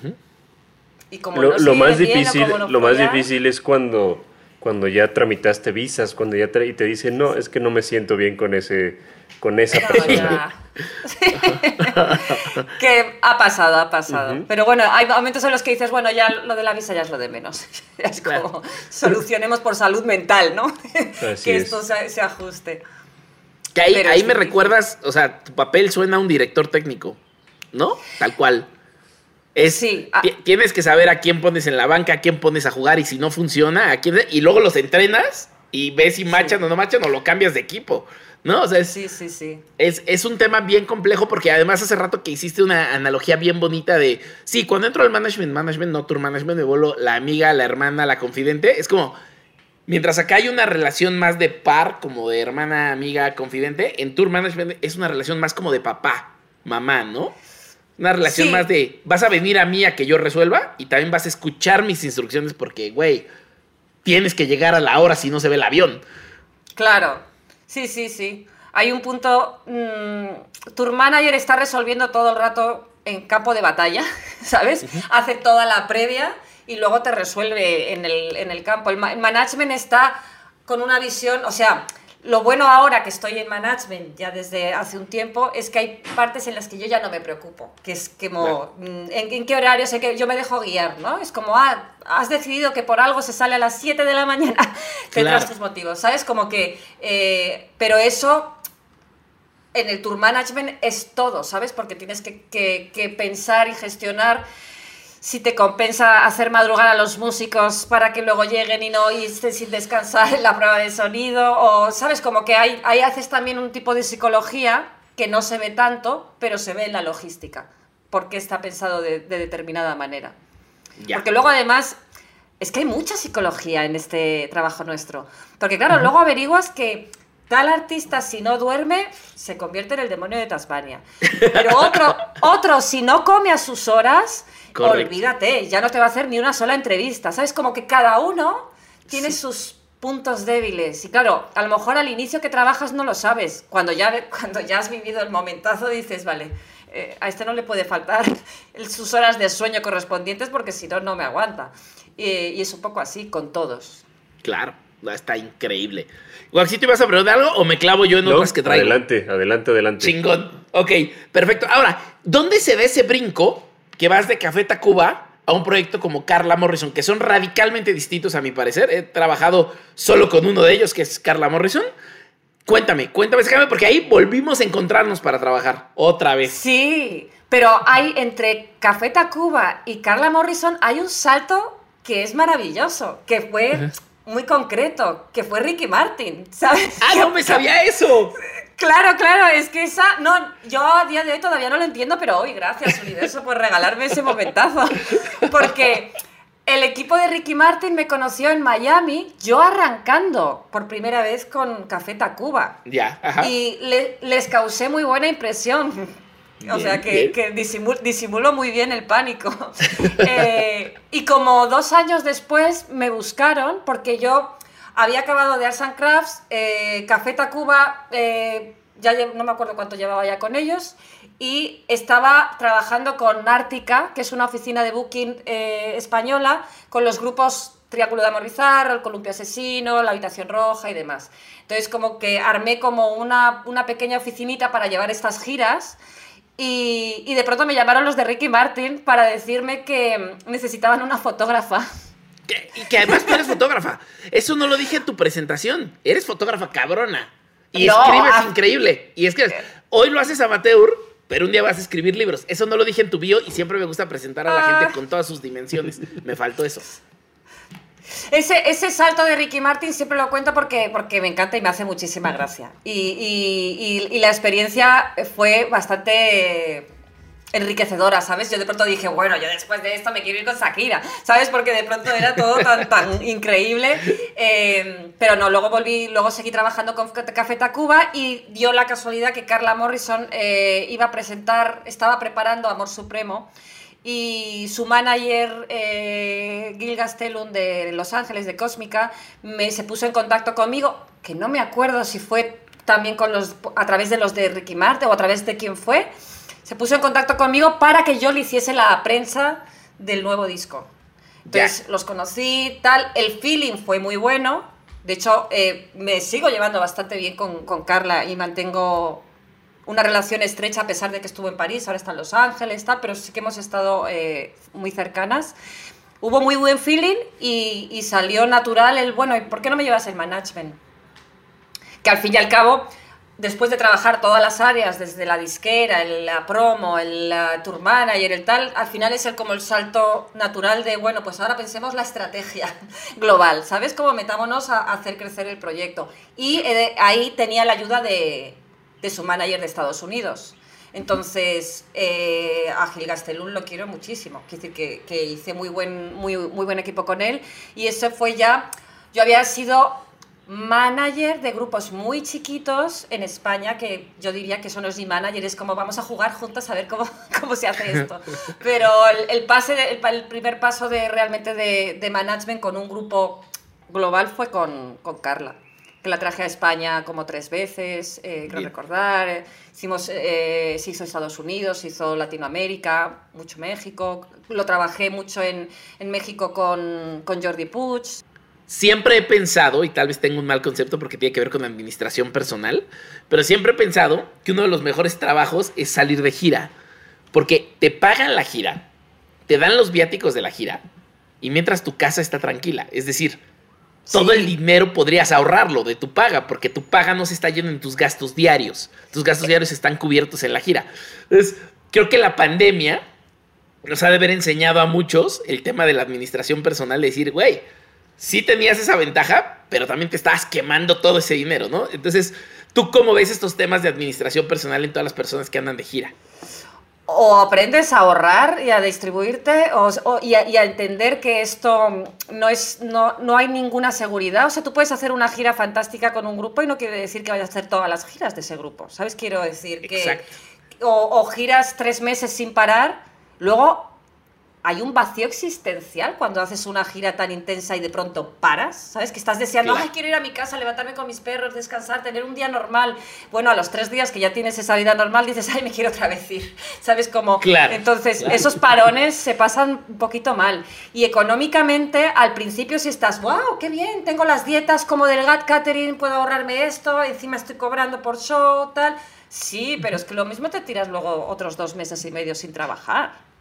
y como Lo, no se lo más bien difícil, como no lo más difícil es cuando, cuando ya tramitaste visas, cuando ya tra- y te dicen, no, es que no me siento bien con ese, con esa No, persona. ya. que ha pasado, ha pasado. Pero bueno, hay momentos en los que dices, bueno, ya lo de la visa ya es lo de menos. Es Claro. como solucionemos por salud mental, ¿no? Así que es. esto se, se ajuste. Que ahí, ahí me difícil. recuerdas, o sea, tu papel suena a un director técnico, ¿no? Tal cual. Es, Sí, ah. ti- Tienes que saber a quién pones en la banca, a quién pones a jugar y si no funciona, a quién. Y luego los entrenas y ves si machan o no machan o lo cambias de equipo, ¿no? O sea, es, Sí, sí, sí. es, es un tema bien complejo porque además hace rato que hiciste una analogía bien bonita de, sí, cuando entro al management, management, no tour management, me vuelvo la amiga, la hermana, la confidente. Es como, mientras acá hay una relación más de par, como de hermana, amiga, confidente, en tour management es una relación más como de papá, mamá, ¿no? Una relación Sí. más de, vas a venir a mí a que yo resuelva y también vas a escuchar mis instrucciones porque, güey, tienes que llegar a la hora si no se ve el avión. Claro, sí, sí, sí. Hay un punto, mm, tour manager está resolviendo todo el rato en campo de batalla, ¿sabes? Hace toda la previa y luego te resuelve en el, en el campo. El, ma- el management está con una visión, o sea, lo bueno ahora que estoy en management ya desde hace un tiempo es que hay partes en las que yo ya no me preocupo, que es como mm, ¿en, en qué horario sé que yo me dejo guiar, ¿no? Es como, ah, has decidido que por algo se sale a las 7 de la mañana, tendrás Claro. tus motivos, ¿sabes? Como que, eh, pero eso en el tour management es todo, ¿sabes? Porque tienes que, que- que pensar y gestionar si te compensa hacer madrugar a los músicos para que luego lleguen y no estén sin descansar en la prueba de sonido, o, ¿sabes? Como que hay, ahí haces también un tipo de psicología que no se ve tanto, pero se ve en la logística, porque está pensado de, de determinada manera. Ya. Porque luego además es que hay mucha psicología en este trabajo nuestro. Porque claro, luego averiguas que tal artista si no duerme se convierte en el demonio de Tasmania. Pero otro, otro si no come a sus horas, Correcto. olvídate, ya no te va a hacer ni una sola entrevista. ¿Sabes? Como que cada uno tiene sus puntos débiles. Y claro, a lo mejor al inicio que trabajas no lo sabes. Cuando ya, cuando ya has vivido el momentazo dices, vale, eh, a este no le puede faltar sus horas de sueño correspondientes porque si no, no me aguanta. Y, y es un poco así con todos. Claro, está increíble. Waxito, ¿ibas a preguntar algo o me clavo yo en No, otras que traigo? adelante, adelante, adelante. Chingón. Ok, perfecto. Ahora, ¿dónde se da ese brinco que vas de Café Tacuba a un proyecto como Carla Morrison, que son radicalmente distintos a mi parecer? He trabajado solo con uno de ellos, que es Carla Morrison. Cuéntame, cuéntame, porque ahí volvimos a encontrarnos para trabajar otra vez. Sí, pero hay entre Café Tacuba y Carla Morrison hay un salto que es maravilloso, que fue muy concreto, que fue Ricky Martin, ¿sabes? ¡Ah, no me sabía eso! Claro, claro, es que esa, no, yo a día de hoy todavía no lo entiendo, pero hoy gracias universo por regalarme ese momentazo, porque el equipo de Ricky Martin me conoció en Miami, yo arrancando por primera vez con Café Tacuba, Ya, ajá. y le- les causé muy buena impresión. O sea, que, bien. que disimu- disimulo muy bien el pánico. Eh, y como dos años después me buscaron, porque yo había acabado de Arts and Crafts, eh, Café Tacuba, eh, ya no me acuerdo cuánto llevaba ya con ellos, y estaba trabajando con Ártica, que es una oficina de booking eh, española, con los grupos Triángulo de Amor Bizarro, El Columpio Asesino, La Habitación Roja y demás. Entonces como que armé como una, una pequeña oficinita para llevar estas giras y, y de pronto me llamaron los de Ricky Martin para decirme que necesitaban una fotógrafa. Que- y que además tú eres fotógrafa. Eso no lo dije en tu presentación. Eres fotógrafa cabrona. Y No, escribes ah. increíble. Y es que hoy lo haces amateur, pero un día vas a escribir libros. Eso no lo dije en tu bio y siempre me gusta presentar a la Ah. gente con todas sus dimensiones. Me faltó eso. Ese, ese salto de Ricky Martin siempre lo cuento porque, porque me encanta y me hace muchísima gracia. Y, y- y- y la experiencia fue bastante enriquecedora, ¿sabes? Yo de pronto dije, bueno, yo después de esto me quiero ir con Shakira, ¿sabes? Porque de pronto era todo tan, tan increíble. Eh, pero no, luego volví, luego seguí trabajando con Café Tacuba y dio la casualidad que Carla Morrison eh, iba a presentar, estaba preparando Amor Supremo y su manager eh, Gil Gastelum de Los Ángeles de Cósmica me, se puso en contacto conmigo, que no me acuerdo si fue también con los, a través de los de Ricky Martin o a través de quién fue, se puso en contacto conmigo para que yo le hiciese la prensa del nuevo disco. Entonces los conocí, tal, el feeling fue muy bueno. De hecho, eh, me sigo llevando bastante bien con, con Carla y mantengo una relación estrecha a pesar de que estuvo en París, ahora está en Los Ángeles, tal, pero sí que hemos estado eh, muy cercanas. Hubo muy buen feeling y, y, salió natural el, bueno, ¿y por qué no me llevas el management? Que al fin y al cabo, después de trabajar todas las áreas, desde la disquera, el, la promo, el la tour manager, el tal, al final es el, como el salto natural de, bueno, pues ahora pensemos la estrategia global, ¿sabes? Como metámonos a, hacer crecer el proyecto. Y eh, ahí tenía la ayuda de, de su manager de Estados Unidos. Entonces, eh, a Gil Gastelum lo quiero muchísimo. Quiero decir que, que, hice muy buen, muy, muy buen equipo con él. Y eso fue ya. Yo había sido manager de grupos muy chiquitos en España, que yo diría que son los G-Manager, es como vamos a jugar juntos a ver cómo, cómo se hace esto. Pero el, el pase de, el, el, primer paso de realmente de, de management con un grupo global fue con, con Carla que la traje a España como tres veces, eh, creo Bien. recordar. Hicimos, eh, se hizo Estados Unidos, se hizo Latinoamérica, mucho México. Lo trabajé mucho en, en México con, con Jordi Puig. Siempre he pensado, y tal vez tengo un mal concepto porque tiene que ver con administración personal, pero siempre he pensado que uno de los mejores trabajos es salir de gira. Porque te pagan la gira, te dan los viáticos de la gira, y mientras tu casa está tranquila. Es decir, todo sí. el dinero podrías ahorrarlo de tu paga, porque tu paga no se está yendo en tus gastos diarios. Tus gastos diarios están cubiertos en la gira. Entonces, creo que la pandemia nos ha de haber enseñado a muchos el tema de la administración personal, de decir, güey, sí tenías esa ventaja, pero también te estabas quemando todo ese dinero, ¿no? Entonces, ¿tú cómo ves estos temas de administración personal en todas las personas que andan de gira? o aprendes a ahorrar y a distribuirte o, o, y, a, y, a, entender que esto no, es, no, no hay ninguna seguridad. O sea, tú puedes hacer una gira fantástica con un grupo y no quiere decir que vayas a hacer todas las giras de ese grupo. ¿Sabes? Quiero decir que... Exacto. O, o giras tres meses sin parar, luego hay un vacío existencial cuando haces una gira tan intensa y de pronto paras, ¿sabes? Que estás deseando, claro. ay, quiero ir a mi casa, levantarme con mis perros, descansar, tener un día normal. Bueno, a los tres días que ya tienes esa vida normal, dices, ay, me quiero otra vez ir, ¿sabes? Como, claro, entonces, claro. esos parones se pasan un poquito mal. Y económicamente, al principio si estás, wow, qué bien, tengo las dietas como del GAT Catering, puedo ahorrarme esto, encima estoy cobrando por show, tal. Sí, pero es que lo mismo te tiras luego otros dos meses y medio sin trabajar.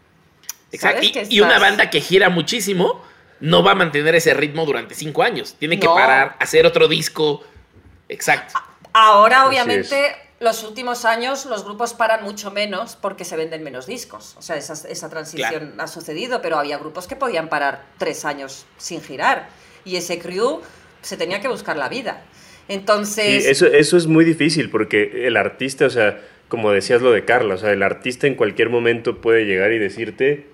Exacto. Y, y, una banda que gira muchísimo no va a mantener ese ritmo durante cinco años. Tiene que no. parar, hacer otro disco. Exacto. Ahora, obviamente, los últimos años los grupos paran mucho menos porque se venden menos discos. O sea, esa, esa transición claro. ha sucedido, pero había grupos que podían parar tres años sin girar. Y ese crew se tenía que buscar la vida. Entonces... Sí, eso, eso es muy difícil porque el artista, o sea, como decías lo de Carla, o sea, el artista en cualquier momento puede llegar y decirte,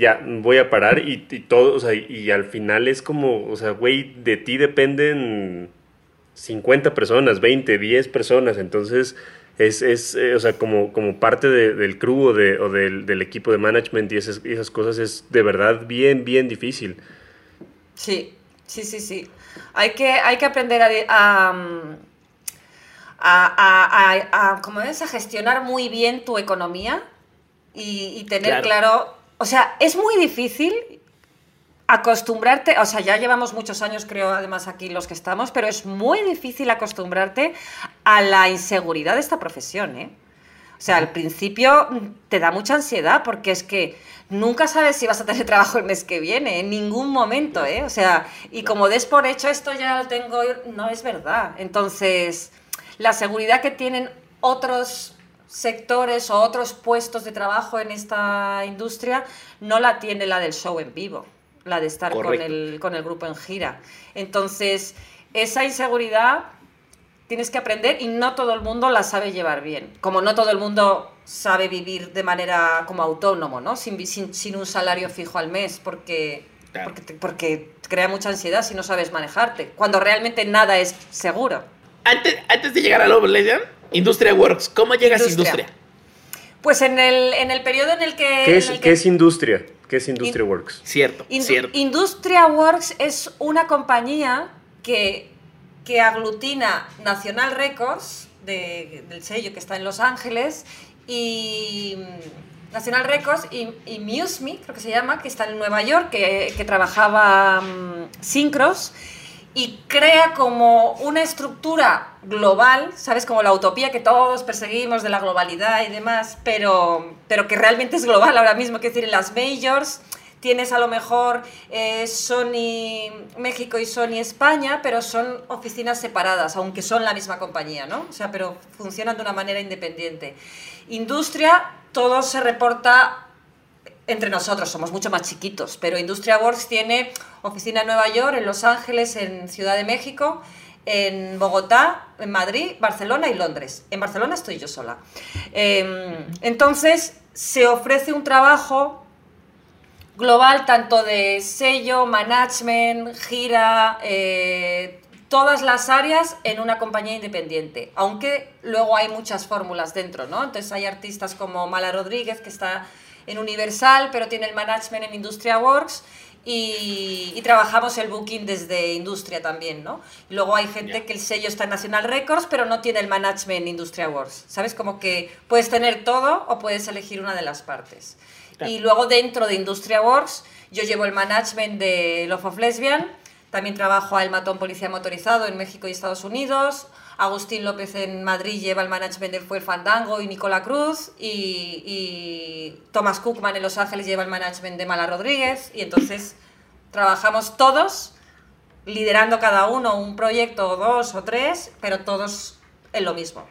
ya voy a parar y, y todo, o sea, y, al final es como, o sea, güey, de ti dependen 50 personas, 20, 10 personas, entonces es, es eh, o sea, como, como parte de, del crew o, de, o del, del, equipo de management y esas, y esas cosas es de verdad bien, bien difícil. Sí, sí, sí, sí. Hay que, hay que aprender a, a, a, a, a, ¿cómo es? a gestionar muy bien tu economía y, y tener claro, claro o sea, es muy difícil acostumbrarte, o sea, ya llevamos muchos años, creo, además aquí los que estamos, pero es muy difícil acostumbrarte a la inseguridad de esta profesión, ¿eh? O sea, al principio te da mucha ansiedad porque es que nunca sabes si vas a tener trabajo el mes que viene, en ningún momento, ¿eh? O sea, y como des por hecho esto ya lo tengo, no es verdad. Entonces, la seguridad que tienen otros sectores o otros puestos de trabajo en esta industria no la tiene la del show en vivo, la de estar con el, con el grupo en gira. Entonces, esa inseguridad tienes que aprender y no todo el mundo la sabe llevar bien. Como no todo el mundo sabe vivir de manera como autónomo, ¿no? Sin, sin, sin un salario fijo al mes, porque, claro. porque, porque crea mucha ansiedad si no sabes manejarte, cuando realmente nada es seguro. Antes, antes de llegar a Love Legend, Industria Works, ¿cómo llegas industria. a Industria? Pues en el, en el periodo en el que... ¿Qué es, el que... ¿qué es Industria? ¿Qué es Industria In, Works? Cierto, In, cierto. Industria Works es una compañía que, que aglutina National Records, de, del sello que está en Los Ángeles, y, National Records y, y Muse Me, creo que se llama, que está en Nueva York, que, que trabajaba um, Syncros y crea como una estructura global, ¿sabes? Como la utopía que todos perseguimos de la globalidad y demás, pero, pero que realmente es global ahora mismo, que decir, en las majors tienes a lo mejor eh, Sony México y Sony España, pero son oficinas separadas, aunque son la misma compañía, ¿no? O sea, pero funcionan de una manera independiente. Industria, todo se reporta entre nosotros, somos mucho más chiquitos, pero Industria Works tiene oficina en Nueva York, en Los Ángeles, en Ciudad de México, en Bogotá, en Madrid, Barcelona y Londres. En Barcelona estoy yo sola. Eh, entonces, se ofrece un trabajo global tanto de sello, management, gira, eh, todas las áreas en una compañía independiente, aunque luego hay muchas fórmulas dentro, ¿no? Entonces hay artistas como Mala Rodríguez, que está en Universal, pero tiene el management en Industria Works, y, y trabajamos el booking desde Industria también, ¿no? Luego hay gente que el sello está en National Records, pero no tiene el management en Industria Works, ¿sabes? Como que puedes tener todo o puedes elegir una de las partes. Y luego dentro de Industria Works, yo llevo el management de Love of Lesbian, también trabajo a El Matón Policía Motorizado en México y Estados Unidos, Agustín López en Madrid lleva el management del Fuel Fandango y Nicola Cruz, y, y Thomas Cookman en Los Ángeles lleva el management de Mala Rodríguez, y entonces trabajamos todos, liderando cada uno un proyecto o dos o tres, pero todos en lo mismo.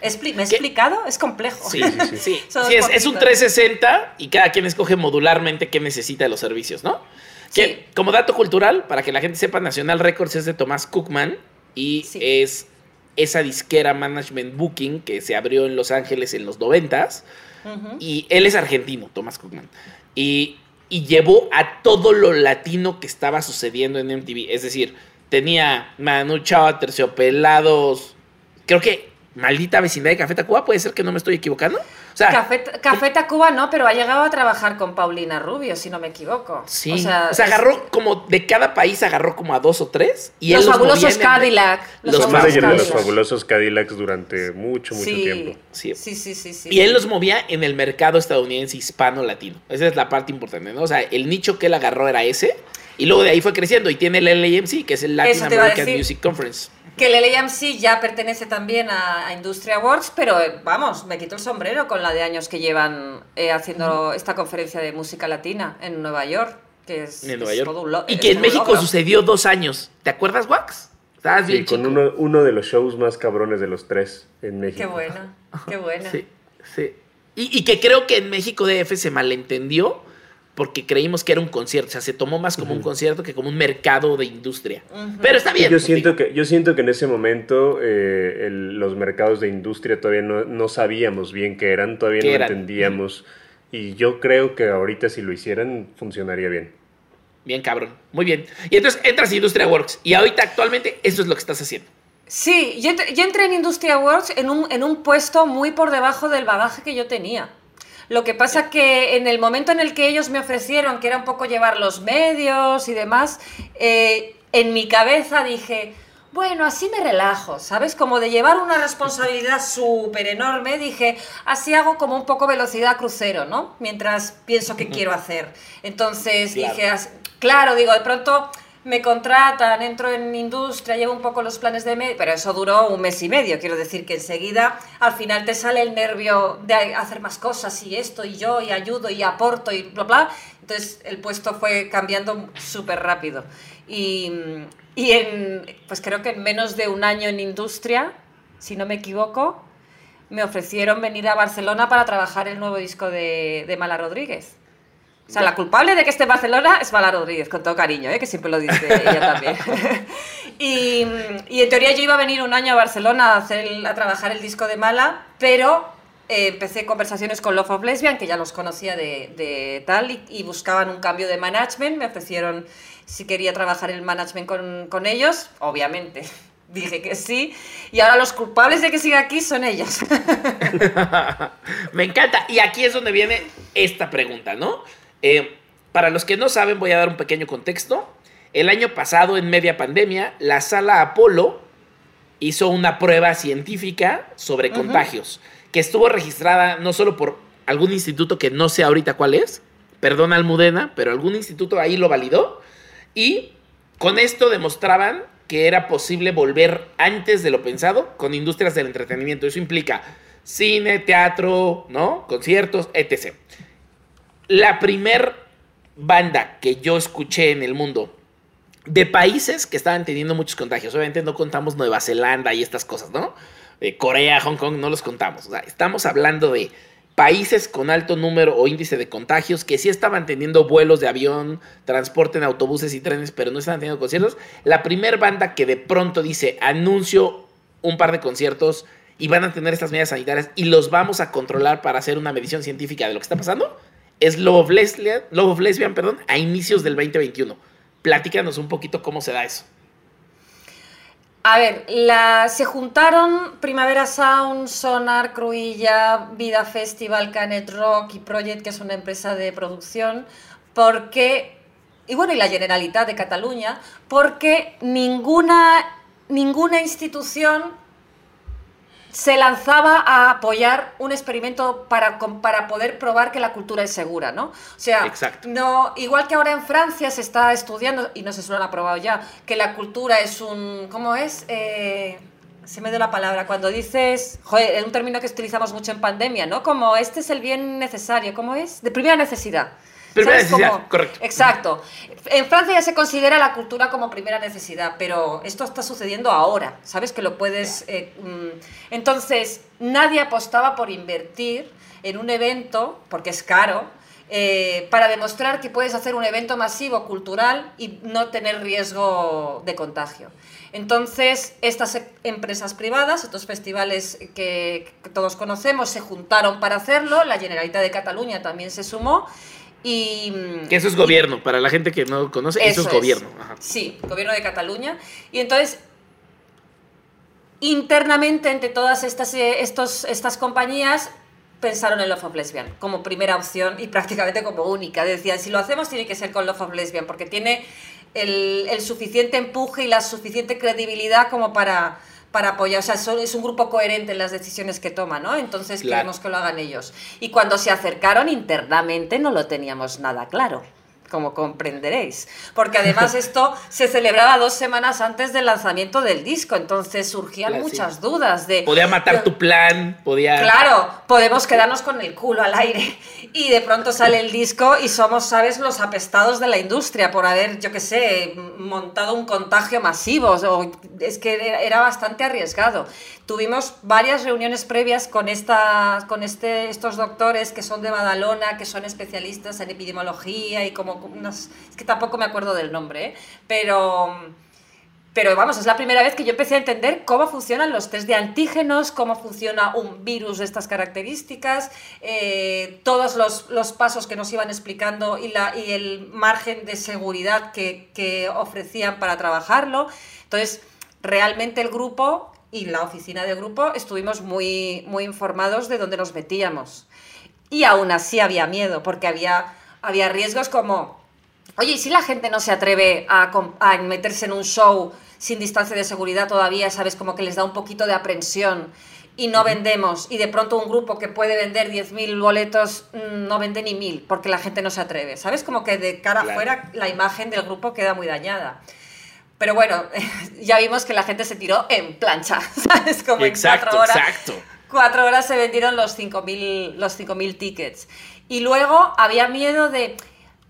¿Me he ¿Qué? explicado? Es complejo. Sí, sí, sí. Es, es un poquitos. 360 y cada quien escoge modularmente qué necesita de los servicios, ¿no? Que, Sí. como dato cultural, para que la gente sepa, National Records es de Tomás Cookman y es esa disquera Management Booking que se abrió en Los Ángeles en los 90s. Ujú. Y él es argentino, Tomás Cookman. Y, y llevó a todo lo latino que estaba sucediendo en MTV. Es decir, tenía Manu Chao, Terciopelados. Creo que Maldita Vecindad de Café Tacuba, puede ser que no me estoy equivocando. Sea, Café, Café Tacuba no, pero ha llegado a trabajar con Paulina Rubio, si no me equivoco. sí. O sea, agarró como de cada país, agarró como a dos o tres. Y los él fabulosos Cadillac. Los Los fabulosos manager de los fabulosos Cadillacs durante mucho, mucho sí, tiempo. Sí. Sí, sí, sí, sí. Y él los movía en el mercado estadounidense hispano-latino. Esa es la parte importante, ¿no? O sea, el nicho que él agarró era ese. Y luego de ahí fue creciendo. Y tiene el LAMC, que es el Latin American. Music Conference. Que el LAMC ya pertenece también a, a Industria Works, pero eh, vamos, me quito el sombrero con la de años que llevan eh, haciendo esta conferencia de música latina en Nueva York. Que es, En Nueva es York. todo un y que en México logro. sucedió dos años. ¿Te acuerdas, Wax? Estabas Sí, bien con chico. uno, uno de los shows más cabrones de los tres en México. Qué buena, qué buena. Sí, sí. Y, y que creo que en México DF se malentendió porque creímos que era un concierto. O sea, se tomó más como un concierto que como un mercado de industria. Pero está bien. Yo siento, digo. que, yo siento que en ese momento eh, el- los mercados de industria todavía no, no sabíamos bien qué eran, todavía ¿Qué no eran? entendíamos. Y yo creo que ahorita si lo hicieran funcionaría bien. Bien, cabrón. Muy bien. Y entonces entras a Industria Works. Y ahorita, actualmente, eso es lo que estás haciendo. Sí, yo, yo entré en Industria Works en un, en un puesto muy por debajo del bagaje que yo tenía. Lo que pasa que en el momento en el que ellos me ofrecieron, que era un poco llevar los medios y demás, eh, en mi cabeza dije, bueno, así me relajo, ¿sabes? Como de llevar una responsabilidad súper enorme, dije, así hago como un poco velocidad crucero, ¿no? Mientras pienso qué quiero hacer. Entonces Claro. dije, "As- claro, digo, de pronto me contratan, entro en industria, llevo un poco los planes de pero eso duró un mes y medio, quiero decir que enseguida al final te sale el nervio de hacer más cosas y esto y yo y ayudo y aporto y bla bla, entonces el puesto fue cambiando súper rápido. Y, y en, pues creo que en menos de un año en industria, si no me equivoco, me ofrecieron venir a Barcelona para trabajar el nuevo disco de, de Mala Rodríguez. O sea, la culpable de que esté en Barcelona es Mala Rodríguez, con todo cariño, ¿eh? que siempre lo dice ella también. y, y en teoría yo iba a venir un año a Barcelona a, trabajar el disco de Mala, pero eh, empecé conversaciones con Love of Lesbian, que ya los conocía de, de tal, y, y buscaban un cambio de management. Me ofrecieron si quería trabajar el management con, con ellos, obviamente. Dije que sí, y ahora los culpables de que siga aquí son ellos. Me encanta. Y aquí es donde viene esta pregunta, ¿no? Eh, para los que no saben, voy a dar un pequeño contexto. El año pasado, en media pandemia, la sala Apolo hizo una prueba científica sobre contagios, que estuvo registrada no solo por algún instituto que no sé ahorita cuál es, perdón Almudena, pero algún instituto ahí lo validó y con esto demostraban que era posible volver antes de lo pensado con industrias del entretenimiento. Eso implica cine, teatro, ¿no? Conciertos, etc. La primer banda que yo escuché en el mundo de países que estaban teniendo muchos contagios. Obviamente no contamos Nueva Zelanda y estas cosas, ¿no? Corea, Hong Kong, no los contamos. O sea, estamos hablando de países con alto número o índice de contagios que sí estaban teniendo vuelos de avión, transporte en autobuses y trenes, pero no estaban teniendo conciertos. La primer banda que de pronto dice, anuncio un par de conciertos y van a tener estas medidas sanitarias y los vamos a controlar para hacer una medición científica de lo que está pasando, es Love of Lesbian, Love Lesbian perdón, a inicios del 2021. Platícanos un poquito cómo se da eso. A ver, la, se juntaron Primavera Sound, Sonar, Cruilla, Vida Festival, Canet Rock y Project, que es una empresa de producción, porque, y bueno, y la Generalitat de Cataluña, porque ninguna, ninguna institución se lanzaba a apoyar un experimento para, para poder probar que la cultura es segura, ¿no? O sea, no igual que ahora en Francia se está estudiando, y no sé si lo han aprobado ya, que la cultura es un... ¿Cómo es? Eh, se me dio la palabra, cuando dices, joder, es un término que utilizamos mucho en pandemia, ¿no? Como este es el bien necesario, ¿cómo es? De primera necesidad. Primera necesidad, correcto. Exacto. En Francia ya se considera la cultura como primera necesidad, pero esto está sucediendo ahora, ¿sabes? Que lo puedes... Eh, mm, entonces, nadie apostaba por invertir en un evento, porque es caro, eh, para demostrar que puedes hacer un evento masivo cultural y no tener riesgo de contagio. Entonces, estas e, empresas privadas, estos festivales que, que todos conocemos, se juntaron para hacerlo, la Generalitat de Cataluña también se sumó y, que eso es gobierno, para la gente que no conoce, eso, es gobierno. Sí, gobierno de Cataluña. Y entonces, internamente entre todas estas, eh, estos, estas compañías, pensaron en Love of Lesbian como primera opción y prácticamente como única. Decían, si lo hacemos tiene que ser con Love of Lesbian, porque tiene el, el suficiente empuje y la suficiente credibilidad como para para apoyar, o sea, es un grupo coherente en las decisiones que toma, ¿no? Entonces queremos que lo hagan ellos. Y cuando se acercaron internamente no lo teníamos nada claro como comprenderéis. Porque además esto se celebraba dos semanas antes del lanzamiento del disco, entonces surgían muchas dudas de... Podía matar tu plan, podía... Claro, podemos quedarnos con el culo al aire y de pronto sale el disco y somos, ¿sabes?, los apestados de la industria por haber, yo qué sé, montado un contagio masivo. O, es que era bastante arriesgado. Tuvimos varias reuniones previas con, esta, con este, estos doctores que son de Badalona, que son especialistas en epidemiología y como Es que tampoco me acuerdo del nombre, ¿eh? pero... Pero vamos, es la primera vez que yo empecé a entender cómo funcionan los test de antígenos, cómo funciona un virus de estas características, eh, todos los, los, pasos que nos iban explicando y, la, y el margen de seguridad que, que ofrecían para trabajarlo. Entonces, realmente el grupo y la oficina del grupo estuvimos muy, muy informados de dónde nos metíamos. Y aún así había miedo, porque había, había riesgos como, oye, ¿y si la gente no se atreve a, a meterse en un show sin distancia de seguridad todavía, sabes, como que les da un poquito de aprensión y no vendemos, y de pronto un grupo que puede vender 10.000 boletos mm, no vende ni mil, porque la gente no se atreve, ¿sabes? Como que de cara afuera la imagen del grupo queda muy dañada. Pero bueno, ya vimos que la gente se tiró en plancha, ¿sabes? Como exacto, en cuatro horas. Exacto. Cuatro horas se vendieron los 5.000 los tickets. Y luego había miedo de,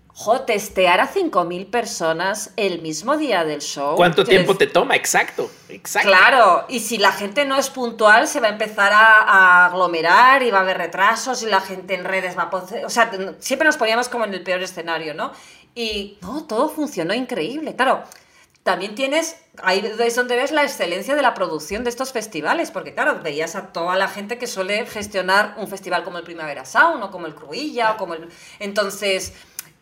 jo, testear a 5.000 personas el mismo día del show. ¿Cuánto tiempo te toma? Exacto, exacto. Claro, y si la gente no es puntual, se va a empezar a, a, aglomerar y va a haber retrasos y la gente en redes va a poder... O sea, siempre nos poníamos como en el peor escenario, ¿no? Y no, todo funcionó increíble. Claro, también tienes, ahí es donde ves la excelencia de la producción de estos festivales, porque claro, veías a toda la gente que suele gestionar un festival como el Primavera Sound o como el Cruilla o como el... Entonces,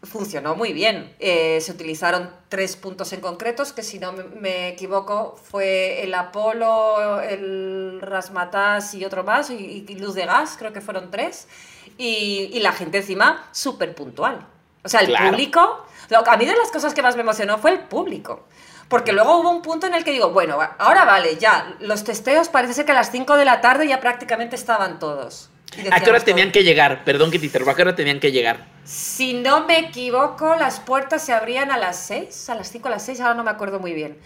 funcionó muy bien. Eh, se utilizaron tres puntos en concretos, que si no me equivoco fue el Apolo, el Rasmatas y otro más, y, y Luz de Gas, creo que fueron tres. Y, y la gente encima súper puntual. O sea, el claro. público... A mí de las cosas que más me emocionó fue el público. Porque luego hubo un punto en el que digo, bueno, ahora vale, ya, los testeos parece ser que a las 5 de la tarde ya prácticamente estaban todos. ¿A qué hora tenían que llegar? Perdón que te interrumpa, ¿a qué hora tenían que llegar? Si no me equivoco, las puertas se abrían a las 6, a las 5, a las 6, ahora no me acuerdo muy bien.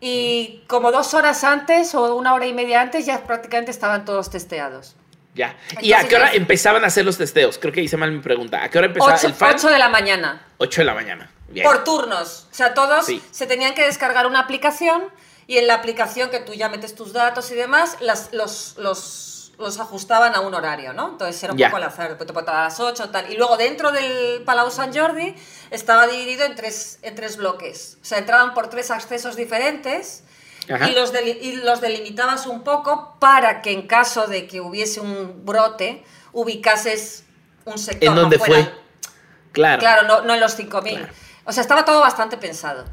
Y como dos horas antes o una hora y media antes ya prácticamente estaban todos testeados. Ya. ¿Y a Entonces, qué hora empezaban a hacer los testeos? Creo que hice mal mi pregunta. ¿A qué hora empezaba 8, el fan? de la mañana. 8 de la mañana. Bien. Por turnos. O sea, todos Sí. se tenían que descargar una aplicación y en la aplicación que tú ya metes tus datos y demás, las, los, los, los ajustaban a un horario, ¿no? Entonces era un Ya. poco al azar, te a las 8 tal. Y luego dentro del Palau Sant Jordi estaba dividido en tres, en tres bloques. O sea, entraban por tres accesos diferentes. Ajá. Y los, y los delimitabas un poco para que en caso de que hubiese un brote, ubicases un sector. ¿En no dónde fuera- fue? Claro. Claro, no, no en los 5.000. Claro. O sea, estaba todo bastante pensado.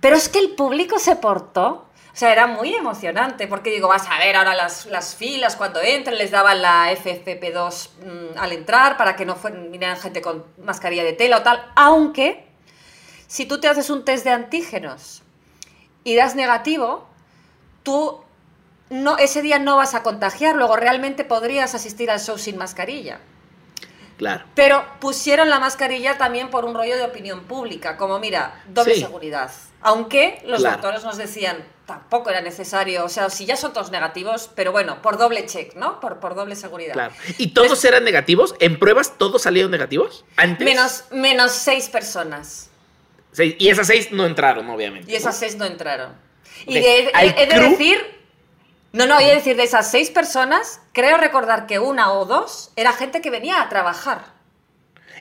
Pero es que el público se portó. O sea, era muy emocionante, porque digo, vas a ver ahora las, las filas cuando entren, les daban la FFP2 mm, al entrar para que no fueran, vinieran gente con mascarilla de tela o tal. Aunque, si tú te haces un test de antígenos y das negativo, tú no, ese día no vas a contagiar, luego realmente podrías asistir al show sin mascarilla. Claro. Pero pusieron la mascarilla también por un rollo de opinión pública, como mira, doble Sí. seguridad. Aunque los Claro. doctores nos decían, tampoco era necesario, o sea, si ya son todos negativos, pero bueno, por doble check, ¿no? Por, por doble seguridad. Claro. ¿Y todos eran negativos? ¿En pruebas todos salieron negativos? ¿Antes? Menos, menos seis personas. Seis. Y esas seis no entraron, obviamente. Y esas ¿no? seis no entraron. Y de- ¿Al he, he de decir, no, no, he de decir, de esas seis personas, creo recordar que una o dos era gente que venía a trabajar.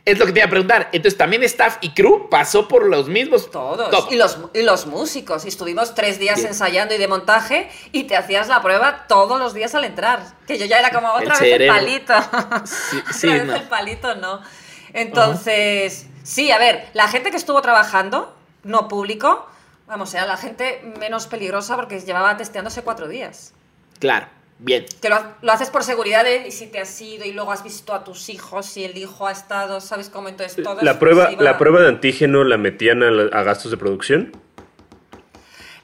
Es lo que te iba a preguntar. Entonces, ¿también staff y crew pasó por los mismos? Todos. Y, los, y los músicos. Y estuvimos tres días ensayando y de montaje y te hacías la prueba todos los días al entrar. Que yo ya era como El otra vez cerebro. el palito. Sí, otra sí, vez no. el palito, no. Entonces, sí, a ver, la gente que estuvo trabajando, no público, vamos, era la gente menos peligrosa porque llevaba testeándose cuatro días. Claro. Bien. Que lo, lo haces por seguridad de y si te has ido y luego has visto a tus hijos, si el hijo ha estado, ¿sabes cómo? Entonces todo La eso prueba, la prueba de antígeno la metían a, la- a gastos de producción.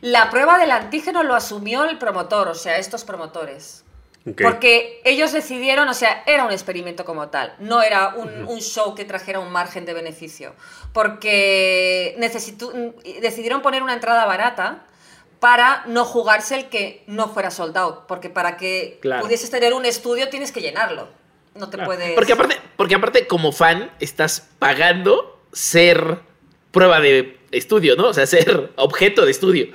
La prueba del antígeno lo asumió el promotor, o sea, estos promotores. Ok. Porque ellos decidieron, o sea, era un experimento como tal, no era un, un show que trajera un margen de beneficio. Porque decidieron poner una entrada barata para no jugarse el que no fuera sold out. Porque para que Claro. pudieses tener un estudio tienes que llenarlo. No te Claro. puedes. Porque aparte, porque aparte, como fan, estás pagando ser prueba de estudio, ¿no? O sea, ser objeto de estudio.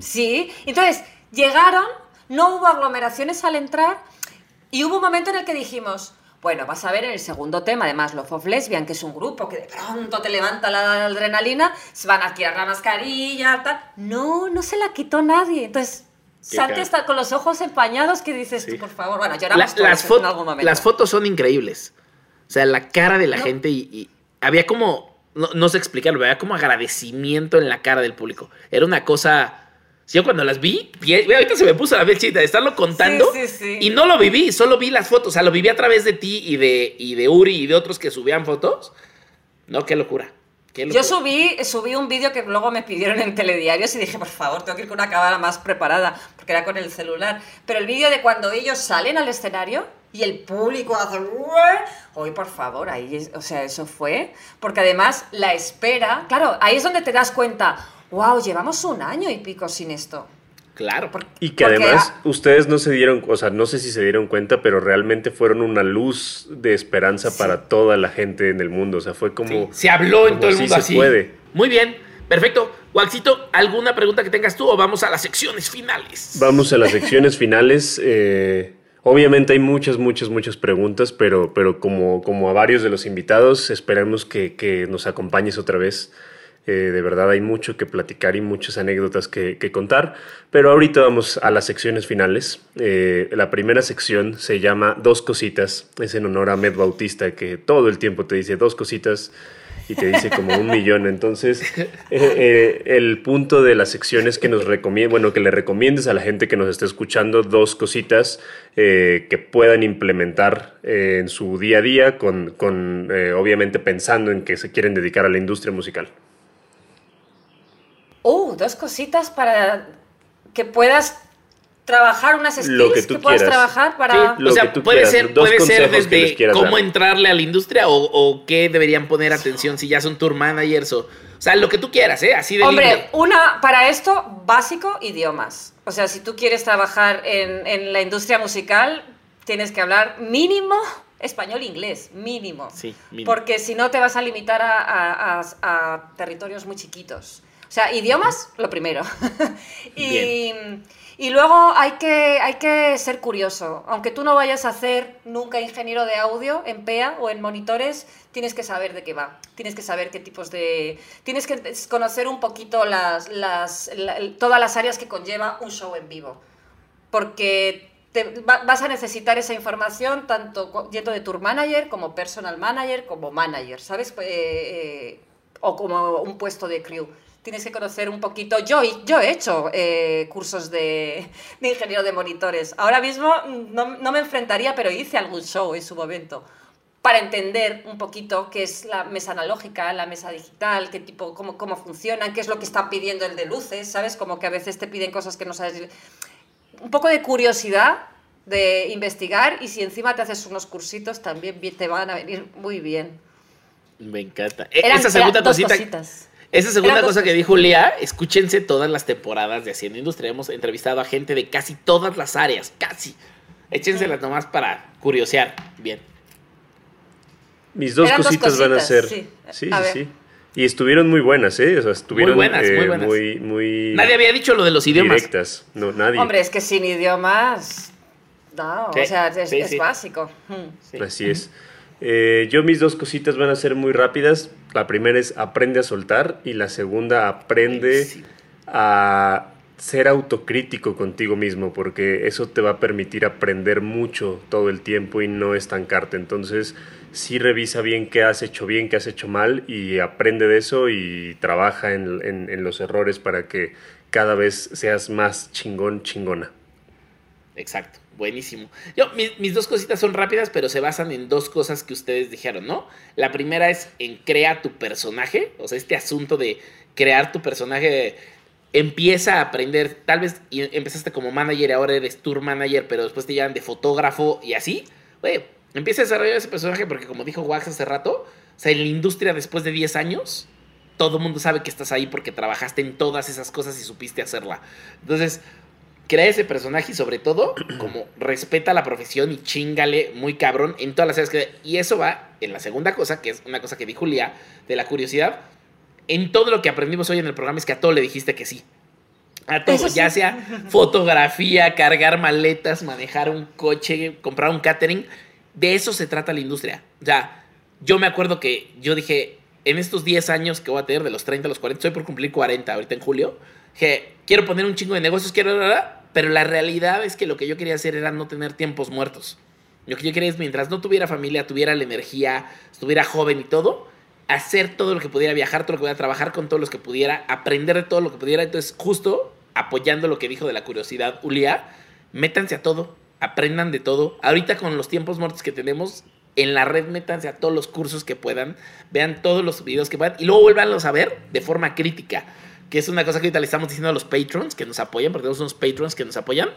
Sí, entonces llegaron, no hubo aglomeraciones al entrar y hubo un momento en el que dijimos, bueno, vas a ver en el segundo tema, además Love of Lesbian, que es un grupo que de pronto te levanta la adrenalina, se van a tirar la mascarilla, tal. No, no se la quitó nadie. Entonces, Santi está con los ojos empañados que dices Sí. tú, por favor. Bueno, La- lloramos todos las, en algún momento. las fotos son increíbles. O sea, la cara de la No. gente y, y había como, no, no sé explicarlo, había como agradecimiento en la cara del público. Era una cosa... Yo cuando las vi, pie- ahorita se me puso la piel chita de estarlo contando Sí, sí, sí. y no lo viví, solo vi las fotos, o sea, lo viví a través de ti y de, y de Uri y de otros que subían fotos. No, qué locura. qué Yo subí, subí un vídeo que luego me pidieron en telediarios y dije, por favor, tengo que ir con una cámara más preparada, porque era con el celular. Pero el vídeo de cuando ellos salen al escenario y el público hace... Hoy, por favor, ahí, es- o sea, eso fue. Porque además la espera, claro, ahí es donde te das cuenta, wow, llevamos un año y pico sin esto. Claro. Y que además ustedes no se dieron, o sea, no sé si se dieron cuenta, pero realmente fueron una luz de esperanza para toda la gente en el mundo. O sea, fue como... Sí, se habló en todo el sí mundo se así. puede. Muy bien, perfecto. Waxito, ¿alguna pregunta que tengas tú o vamos a las secciones finales? Vamos a las secciones finales. eh, obviamente hay muchas, muchas, muchas preguntas, pero, pero como, como a varios de los invitados, esperemos que, que nos acompañes otra vez. Eh, de verdad hay mucho que platicar y muchas anécdotas que, que contar, pero ahorita vamos a las secciones finales. Eh, la primera sección se llama Dos Cositas, es en honor a Med Bautista, que todo el tiempo te dice dos cositas y te dice como un millón. Entonces, eh, eh, el punto de la sección es que nos bueno, que le recomiendes a la gente que nos esté escuchando dos cositas eh, que puedan implementar en su día a día, con, con, obviamente pensando en que se quieren dedicar a la industria musical. Uh, dos cositas para que puedas trabajar unas skills Lo que que, tú puedas quieras. trabajar para... Sí, Lo o sea, que tú puede quieras, ser, dos puede ser desde cómo dar. entrarle a la industria o, o qué deberían poner atención si ya son tour managers o... O sea, lo que tú quieras, ¿eh? Así de Hombre, libre. una, para esto, básico, idiomas. O sea, si tú quieres trabajar en, en la industria musical, tienes que hablar mínimo español-inglés, mínimo. Sí, mínimo. Porque si no te vas a limitar a, a- a- a territorios muy chiquitos. O sea, idiomas, lo primero. y, y luego hay que, hay que ser curioso. Aunque tú no vayas a hacer nunca ingeniero de audio en PEA o en monitores, tienes que saber de qué va. Tienes que saber qué tipos de... Tienes que conocer un poquito las, las, la- todas las áreas que conlleva un show en vivo. Porque te- va- vas a necesitar esa información tanto yendo de tour manager como personal manager como manager, ¿sabes? Eh, eh, o como un puesto de crew. Tienes que conocer un poquito. Yo, yo he hecho eh, cursos de, de ingeniero de monitores. Ahora mismo no, no me enfrentaría, pero hice algún show en su momento para entender un poquito qué es la mesa analógica, la mesa digital, qué tipo, cómo, cómo funcionan, qué es lo que están pidiendo el de luces, ¿sabes? Como que a veces te piden cosas que no sabes. Un poco de curiosidad de investigar y si encima te haces unos cursitos también te van a venir muy bien. Me encanta. E- Eran- Esa segunda cosita... cositas. Esa segunda cosa que dijo Julia, escúchense todas las temporadas de Haciendo Industria. Hemos entrevistado a gente de casi todas las áreas, casi. Échenselas nomás para curiosear. Bien. Mis dos Eran dos cositas van a ser. Sí, sí. sí, A sí. ver. Y estuvieron muy buenas, ¿eh? O sea, estuvieron buenas, muy eh, buenas. muy, muy Nadie había dicho lo de los idiomas. directas. No, nadie. Hombre, es que sin idiomas. No, Sí, o sea, es, sí, es sí. básico. Hmm. Sí. Así es. Eh, yo mis dos cositas van a ser muy rápidas. La primera es aprende a soltar y la segunda aprende a ser autocrítico contigo mismo porque eso te va a permitir aprender mucho todo el tiempo y no estancarte. Entonces, sí revisa bien qué has hecho bien, qué has hecho mal y aprende de eso y trabaja en, en- en los errores para que cada vez seas más chingón, chingona. Exacto, buenísimo. Yo, mis, dos cositas son rápidas, pero se basan en dos cosas que ustedes dijeron, ¿no? La primera es en crea tu personaje, o sea, este asunto de crear tu personaje empieza a aprender, tal vez empezaste como manager, ahora eres tour manager, pero después te llaman de fotógrafo y así, güey, empieza a desarrollar ese personaje porque como dijo Wax hace rato, o sea, en la industria después de 10 años, todo mundo sabe que estás ahí porque trabajaste en todas esas cosas y supiste hacerla. Entonces, crea ese personaje y sobre todo, como respeta la profesión y chingale muy cabrón en todas las áreas que... Y eso va en la segunda cosa, que es una cosa que dijo Julia, de la curiosidad. En todo lo que aprendimos hoy en el programa es que a todo le dijiste que sí. A todo, Eso sí. ya sea fotografía, cargar maletas, manejar un coche, comprar un catering. De eso se trata la industria. O sea, yo me acuerdo que yo dije, en estos 10 años que voy a tener, de los 30 a los 40, estoy por cumplir 40 ahorita en julio, dije, quiero poner un chingo de negocios, quiero... Pero la realidad es que lo que yo quería hacer era no tener tiempos muertos. Lo que yo quería es, mientras no tuviera familia, tuviera la energía, estuviera joven y todo, hacer todo lo que pudiera, viajar todo lo que pudiera, trabajar con todos los que pudiera, aprender de todo lo que pudiera. Entonces, justo apoyando lo que dijo de la curiosidad, Ulia, métanse a todo, aprendan de todo. Ahorita con los tiempos muertos que tenemos, en la red métanse a todos los cursos que puedan, vean todos los videos que puedan y luego vuélvanlos a ver de forma crítica. Que es una cosa que ahorita le estamos diciendo a los patrons que nos apoyan, porque tenemos unos patrons que nos apoyan.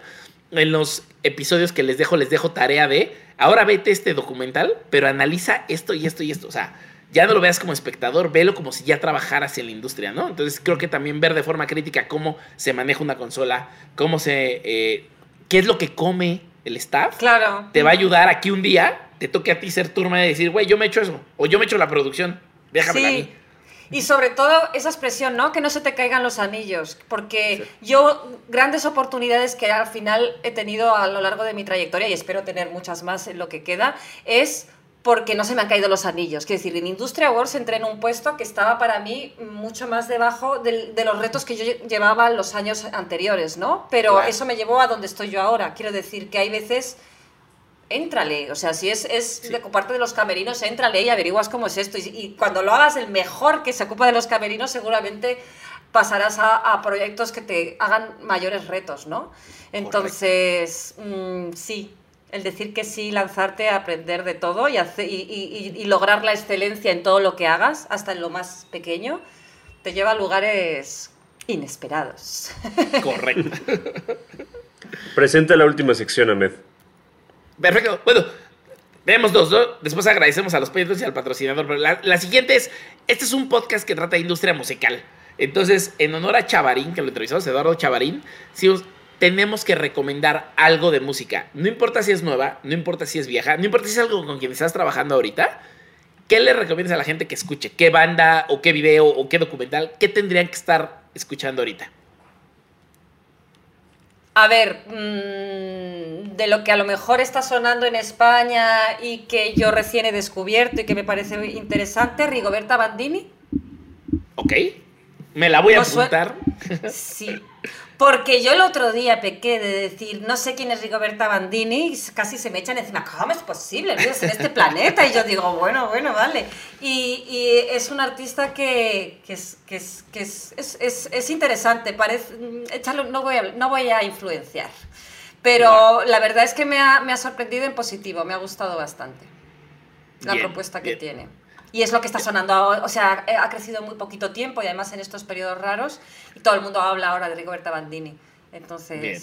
En los episodios que les dejo, les dejo tarea de ahora vete este documental, pero analiza esto y esto y esto. O sea, ya no lo veas como espectador, velo como si ya trabajaras en la industria, ¿no? Entonces creo que también ver de forma crítica cómo se maneja una consola, cómo se. eh, qué es lo que come el staff, Claro. te va a ayudar a que un día te toque a ti ser turma y decir, güey, yo me he hecho eso, o yo me he hecho la producción, déjamela a mí. Y sobre todo esa expresión, ¿no? Que no se te caigan los anillos. Porque yo, grandes oportunidades que al final he tenido a lo largo de mi trayectoria, y espero tener muchas más en lo que queda, es porque no se me han caído los anillos. Quiero decir, en Industria Wars entré en un puesto que estaba para mí mucho más debajo del- de, los retos que yo lle- llevaba en los años anteriores, ¿no? Pero Claro. eso me llevó a donde estoy yo ahora. Quiero decir que hay veces éntrale, o sea, si es, es de parte de los camerinos, éntrale y averiguas cómo es esto. Y, y cuando lo hagas el mejor que se ocupa de los camerinos, seguramente pasarás a, a proyectos que te hagan mayores retos, ¿no? Entonces, mm, sí, el decir que sí, lanzarte a aprender de todo y, hace- y- y- y- y lograr la excelencia en todo lo que hagas, hasta en lo más pequeño, te lleva a lugares inesperados. Correcto. Presenta la última sección, Ahmed. Perfecto. Bueno, vemos dos, ¿no? Después agradecemos a los pedidos y al patrocinador. La siguiente es, este es un podcast que trata de industria musical. Entonces, en honor a Chavarín, que lo entrevistamos, Eduardo Chavarín, sí, tenemos que recomendar algo de música. No importa si es nueva, no importa si es vieja, no importa si es algo con quien estás trabajando ahorita. ¿Qué le recomiendas a la gente que escuche? ¿Qué banda o qué video o qué documental? ¿Qué tendrían que estar escuchando ahorita? A ver, mm, de lo que a lo mejor está sonando en España y que yo recién he descubierto y que me parece interesante, Rigoberta Bandini. Ok. Me la voy a No apuntar. Sí, porque yo el otro día pequé de decir, no sé quién es Rigoberta Bandini, y casi se me echan encima, ¿cómo es posible? En este planeta. Y yo digo, bueno, bueno, vale. Y, y es un artista que, que es, que es, que es, es, es- es interesante, parece, mm, échalo, no, voy a, no voy a influenciar. Pero la verdad es que me ha, me ha sorprendido en positivo, me ha gustado bastante la Bien, propuesta que bien. tiene. Y es lo que está sonando ahora, o sea, eh, ha crecido en muy poquito tiempo y además en estos periodos raros y todo el mundo habla ahora de Rigoberta Bandini. Entonces, Bien.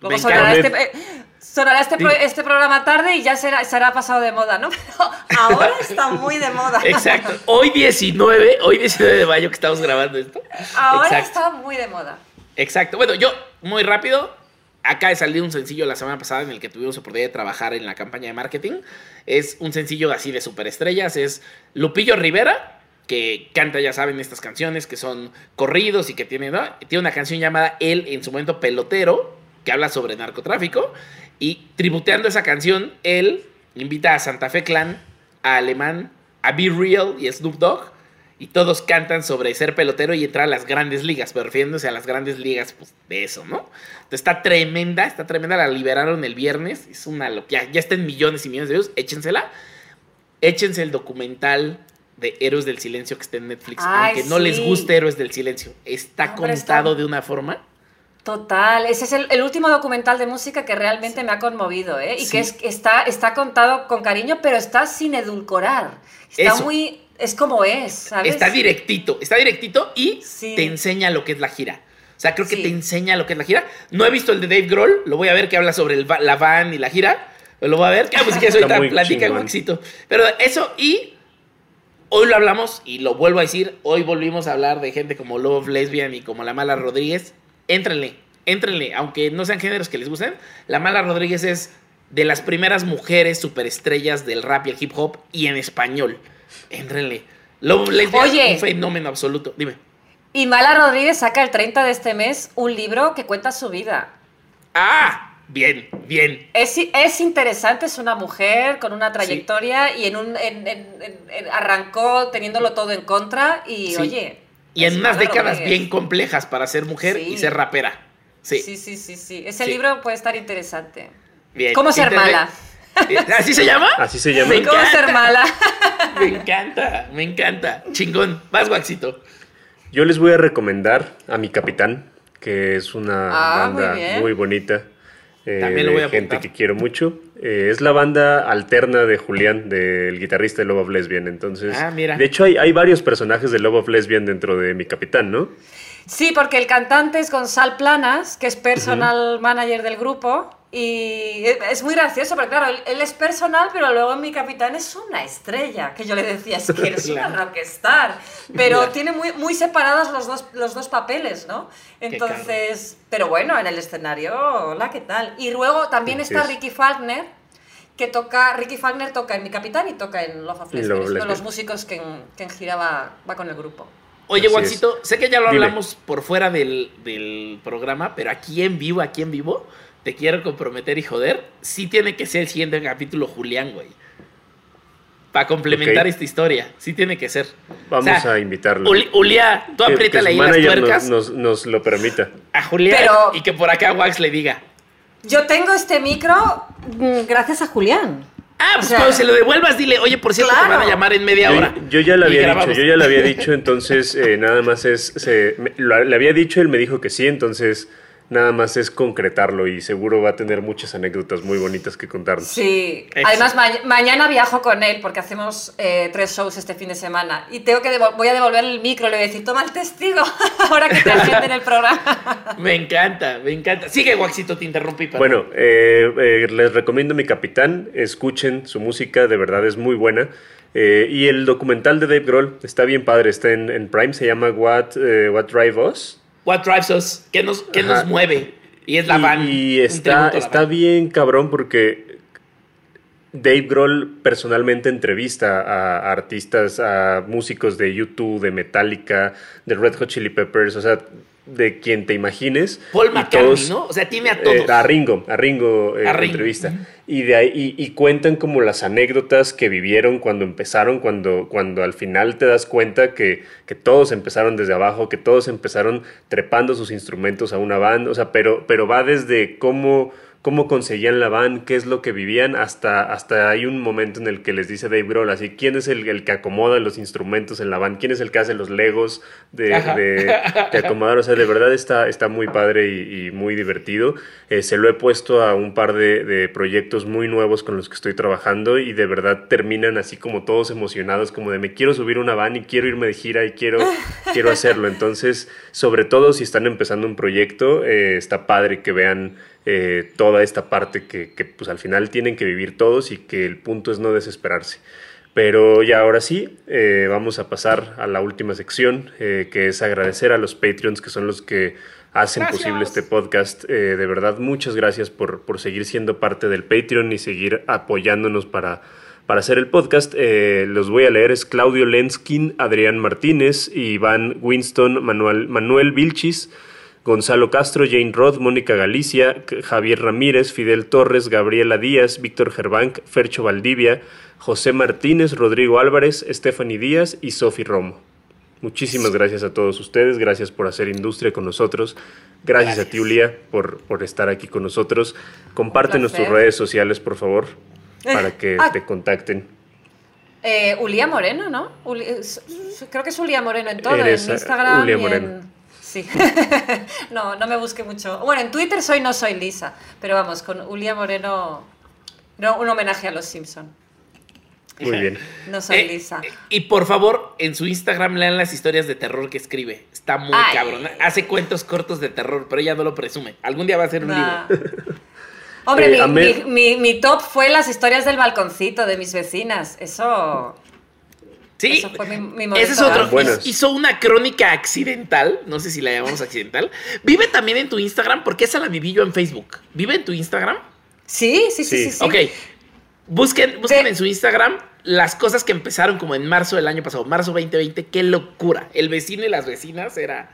luego sonará, este, eh, sonará este, pro- este programa tarde y ya será, será pasado de moda, ¿no? Pero ahora está muy de moda. Exacto. Hoy 19, hoy 19 de mayo que estamos grabando esto. Ahora Exacto. está muy de moda. Exacto. Bueno, yo, muy rápido, acaba de salir un sencillo la semana pasada en el que tuvimos oportunidad de trabajar en la campaña de marketing. Es un sencillo así de superestrellas. Es Lupillo Rivera, que canta, ya saben, estas canciones que son corridos y que tiene. Tiene una canción llamada Él, en su momento pelotero, que habla sobre narcotráfico. Y tributeando esa canción, él invita a Santa Fe Clan, a Alemán, a Be Real y a Snoop Dogg. Y todos cantan sobre ser pelotero y entrar a las grandes ligas, pero refiriéndose a las grandes ligas pues, de eso, ¿no? Entonces está tremenda, está tremenda, la liberaron el viernes, es una locura, ya está en millones y millones de euros, échensela. Échense el documental de Héroes del Silencio que está en Netflix, Ay, aunque no les sí. guste Héroes del Silencio, está Hombre, contado está- de una forma. Total, ese es el, el último documental de música que realmente me ha conmovido, ¿eh? Y Sí. que es, está, está contado con cariño, pero está sin edulcorar. Está Eso. muy... es como es, ¿sabes? Está directito, está directito y Sí. te enseña lo que es la gira. O sea, creo que Sí. te enseña lo que es la gira. No he visto el de Dave Grohl, lo voy a ver que habla sobre el va- la van y la gira. Lo voy a ver, que ah, pues si quieres Está ahorita muy platica chingón. éxito. Pero eso y hoy lo hablamos y lo vuelvo a decir, hoy volvimos a hablar de gente como Love Lesbian y como La Mala Rodríguez. Éntrenle, éntrenle, aunque no sean géneros que les gusten. La Mala Rodríguez es de las primeras mujeres superestrellas del rap y el hip hop y en español. Lesbian, Oye. un fenómeno absoluto. Dime. Y Mala Rodríguez saca el 30 de este mes un libro que cuenta su vida. Ah, bien, bien. Es, es interesante, es una mujer con una trayectoria y en un, en- en- en- en- arrancó teniéndolo todo en contra y Sí. oye... Y en unas décadas Rodríguez. bien complejas para ser mujer Sí. y ser rapera. Sí, Sí, sí, sí, sí. Ese libro puede estar interesante. bien. ¿Cómo ser Internet- mala? ¿Así se llama? Así se llama. Me ¿Cómo encanta. ser mala? Me encanta, me encanta. Chingón. Vas, Waxito. Yo les voy a recomendar a mi capitán, que es una Ah, banda muy, bonita. eh, También lo voy a de gente apuntar. que quiero mucho. Eh, es la banda alterna de Julián, del guitarrista de Love of Lesbian. Entonces, Ah, mira. de hecho, hay, hay varios personajes de Love of Lesbian dentro de mi capitán, ¿no? Sí, porque el cantante es Gonzalo Planas, que es personal manager del grupo. Y es muy gracioso, porque claro, él, es personal, pero luego mi capitán es una estrella. Que yo le decía, es que eres una Claro. rockstar. Pero Claro. tiene muy, muy separados los dos, los dos papeles, ¿no? Entonces, pero bueno, en el escenario, hola, ¿qué tal? Y luego también está es. Ricky Falkner, que toca, Ricky Falkner toca en Mi Capitán y toca en Love of En Lesbian. Love of Es uno de los músicos que en, que en gira va, va con el grupo. Oye, Así Waxito, sé que ya lo Dime. hablamos por fuera del, del programa, pero aquí en vivo, aquí en vivo, te quiero comprometer y joder, sí tiene que ser el siguiente capítulo Julián, güey. Para complementar esta historia, sí tiene que ser. Vamos O sea, a invitarlo. Uli- Ulia, tú Que- que apriétale su ahí las manager tuercas nos, nos- nos lo permita. a Julián Pero- y que por acá Wax le diga. Yo tengo este micro mm, gracias a Julián. Ah, pues O sea- cuando se lo devuelvas, dile, oye, por cierto, te Claro. van a llamar en media Yo, hora. yo ya le Y había grabamos. dicho, yo ya le había dicho, entonces eh, nada más es, se- me- lo- le había dicho, él me dijo que sí, entonces Nada más es concretarlo y seguro va a tener muchas anécdotas muy bonitas que contarnos. Sí, además ma- mañana viajo con él porque hacemos eh, tres shows este fin de semana y tengo que voy a devolver el micro le voy a decir, toma el testigo ahora que te agenden el programa. Me encanta, me encanta. Sigue, Waxito, te interrumpí. perdón. Bueno, eh, eh, les recomiendo Mi Capitán, escuchen su música, de verdad es muy buena. Eh, y el documental de Dave Grohl está bien padre, está en, en Prime, se llama What, eh, What Drive Us. What drives us? ¿Qué nos, qué nos mueve? Y es la Y- van. Y, está, está van. bien cabrón porque Dave Grohl personalmente entrevista a artistas, a músicos de YouTube, de Metallica, de Red Hot Chili Peppers, o sea, de quien te imagines. Paul Y McCartney, todos- ¿no? O sea, tiene a eh, todos. a Ringo, a Ringo, eh, A Ringo. entrevista. Y de ahí, y, y cuentan como las anécdotas que vivieron cuando empezaron, cuando, cuando al final te das cuenta que, que todos empezaron desde abajo, que todos empezaron trepando sus instrumentos a una van, o sea, pero, pero va desde cómo, cómo conseguían la van, qué es lo que vivían, hasta, hasta hay un momento en el que les dice Dave Grohl así, ¿quién es el, el que acomoda los instrumentos en la van? ¿Quién es el que hace los legos de, de, de acomodar? O sea, de verdad está, está muy padre y, y muy divertido. Eh, se lo he puesto a un par de, de proyectos muy nuevos con los que estoy trabajando y de verdad terminan así como todos emocionados, como de me quiero subir una van y quiero irme de gira y quiero, quiero hacerlo. Entonces, sobre todo si están empezando un proyecto, eh, está padre que vean eh, toda esta parte que, que, pues al final tienen que vivir todos y que el punto es no desesperarse. Pero ya ahora sí, eh, vamos a pasar a la última sección, eh, que es agradecer a los Patreons, que son los que hacen Gracias. posible este podcast. Eh, de verdad, muchas gracias por, por seguir siendo parte del Patreon y seguir apoyándonos para, para hacer el podcast. Los voy a leer, es Claudio Lenskin, Adrián Martínez, Iván Winston, Manuel, Manuel Vilchis, Gonzalo Castro, Jane Roth, Mónica Galicia, Javier Ramírez, Fidel Torres, Gabriela Díaz, Víctor Gerbank, Fercho Valdivia, José Martínez, Rodrigo Álvarez, Stephanie Díaz y Sofi Romo. Muchísimas gracias a todos ustedes, gracias por hacer industria con nosotros, gracias, a ti Ulia por, por estar aquí con nosotros. Compártenos tus redes sociales, por favor, para que Ah. te contacten. Eh, Ulia Moreno, ¿no? Uli- creo que es Ulia Moreno en todo, Eres, en eh, Instagram Ulia y en- Moreno. Sí. no, no me busque mucho. Bueno, en Twitter soy no soy Lisa, pero vamos, con Ulia Moreno, no, un homenaje a los Simpson. Muy bien. No soy Eh, Lisa. eh, y por favor, en su Instagram lean las historias de terror que escribe. Está muy Ay. cabrón. Hace cuentos cortos de terror, pero ella no lo presume. Algún día va a ser un Nah. libro. Hombre, Eh, mi, Ahmed- mi- mi- mi top fue las historias del balconcito de mis vecinas. Eso. Sí, Eso fue mi- mi momento ese es otro. Hizo una crónica accidental. No sé si la llamamos accidental. Vive también en tu Instagram, porque esa la viví yo en Facebook. ¿Vive en tu Instagram? Sí, sí, sí, Sí. sí. sí. Ok. Busquen, busquen en su Instagram las cosas que empezaron como en marzo del año pasado, marzo 2020. Qué locura. El vecino y las vecinas era.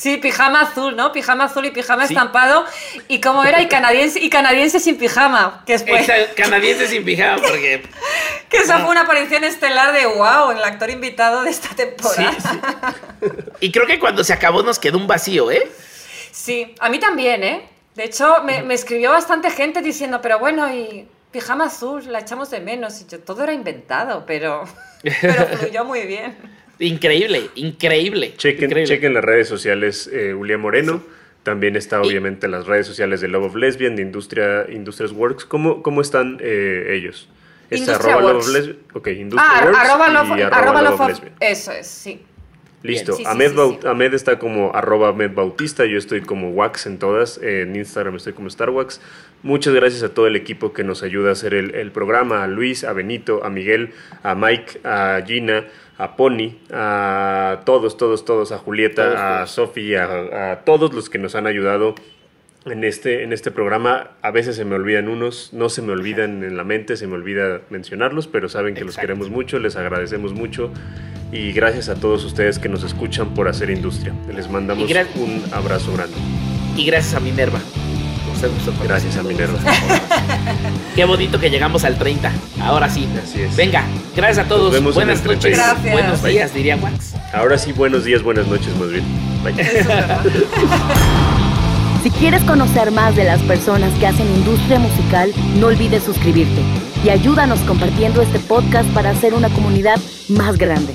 Sí, pijama azul, ¿no? Pijama azul y pijama Sí. estampado. Y como era, y canadiense, y canadiense sin pijama. Que, Exa- Canadiense sin pijama, porque. que esa fue una aparición estelar de wow, el actor invitado de esta Sí, temporada. sí. Y creo que cuando se acabó nos quedó un vacío, ¿eh? Sí, a mí también, ¿eh? De hecho, me, me escribió bastante gente diciendo, pero bueno, y pijama azul, la echamos de menos. Y yo, todo era inventado, pero, pero fluyó muy bien. Increíble, increíble. Chequen, increíble. chequen las redes sociales eh, Ulia Moreno. También está Y- obviamente las redes sociales de Love of Lesbian, de Industria, Industrias Works. ¿Cómo, cómo están eh, ellos? Es arroba Love Works. of Lesbian. Ok, Industria Ah, Works arroba y love, arroba arroba Love love of Lesbian. Eso es, sí. Listo. Sí, sí, Ahmed, sí, Bau- sí. Ahmed está como arroba Ahmed Bautista. Yo estoy como Wax en todas. En Instagram estoy como StarWax. Muchas gracias a todo el equipo que nos ayuda a hacer el, el programa. A Luis, a Benito, a Miguel, a Mike, a Gina, a Pony, a todos, todos, todos. A Julieta, Todos, a. Sofi, a, a todos los que nos han ayudado en este, en este programa. A veces se me olvidan unos, no se me olvidan en la mente, se me olvida mencionarlos, pero saben que los queremos mucho, les agradecemos mucho y gracias a todos ustedes que nos escuchan por hacer industria. Les mandamos un abrazo grande. Y gracias a Minerva. Ser nuestro Gracias. Minerva. Qué bonito que llegamos al 30. Ahora sí. Así es. Venga, gracias a todos. Nos vemos en Buenas el noches. 31. Gracias. Buenos días, diría Wax. Ahora sí, buenos días, buenas noches más bien. Si quieres conocer más de las personas que hacen industria musical, no olvides suscribirte y ayúdanos compartiendo este podcast para hacer una comunidad más grande.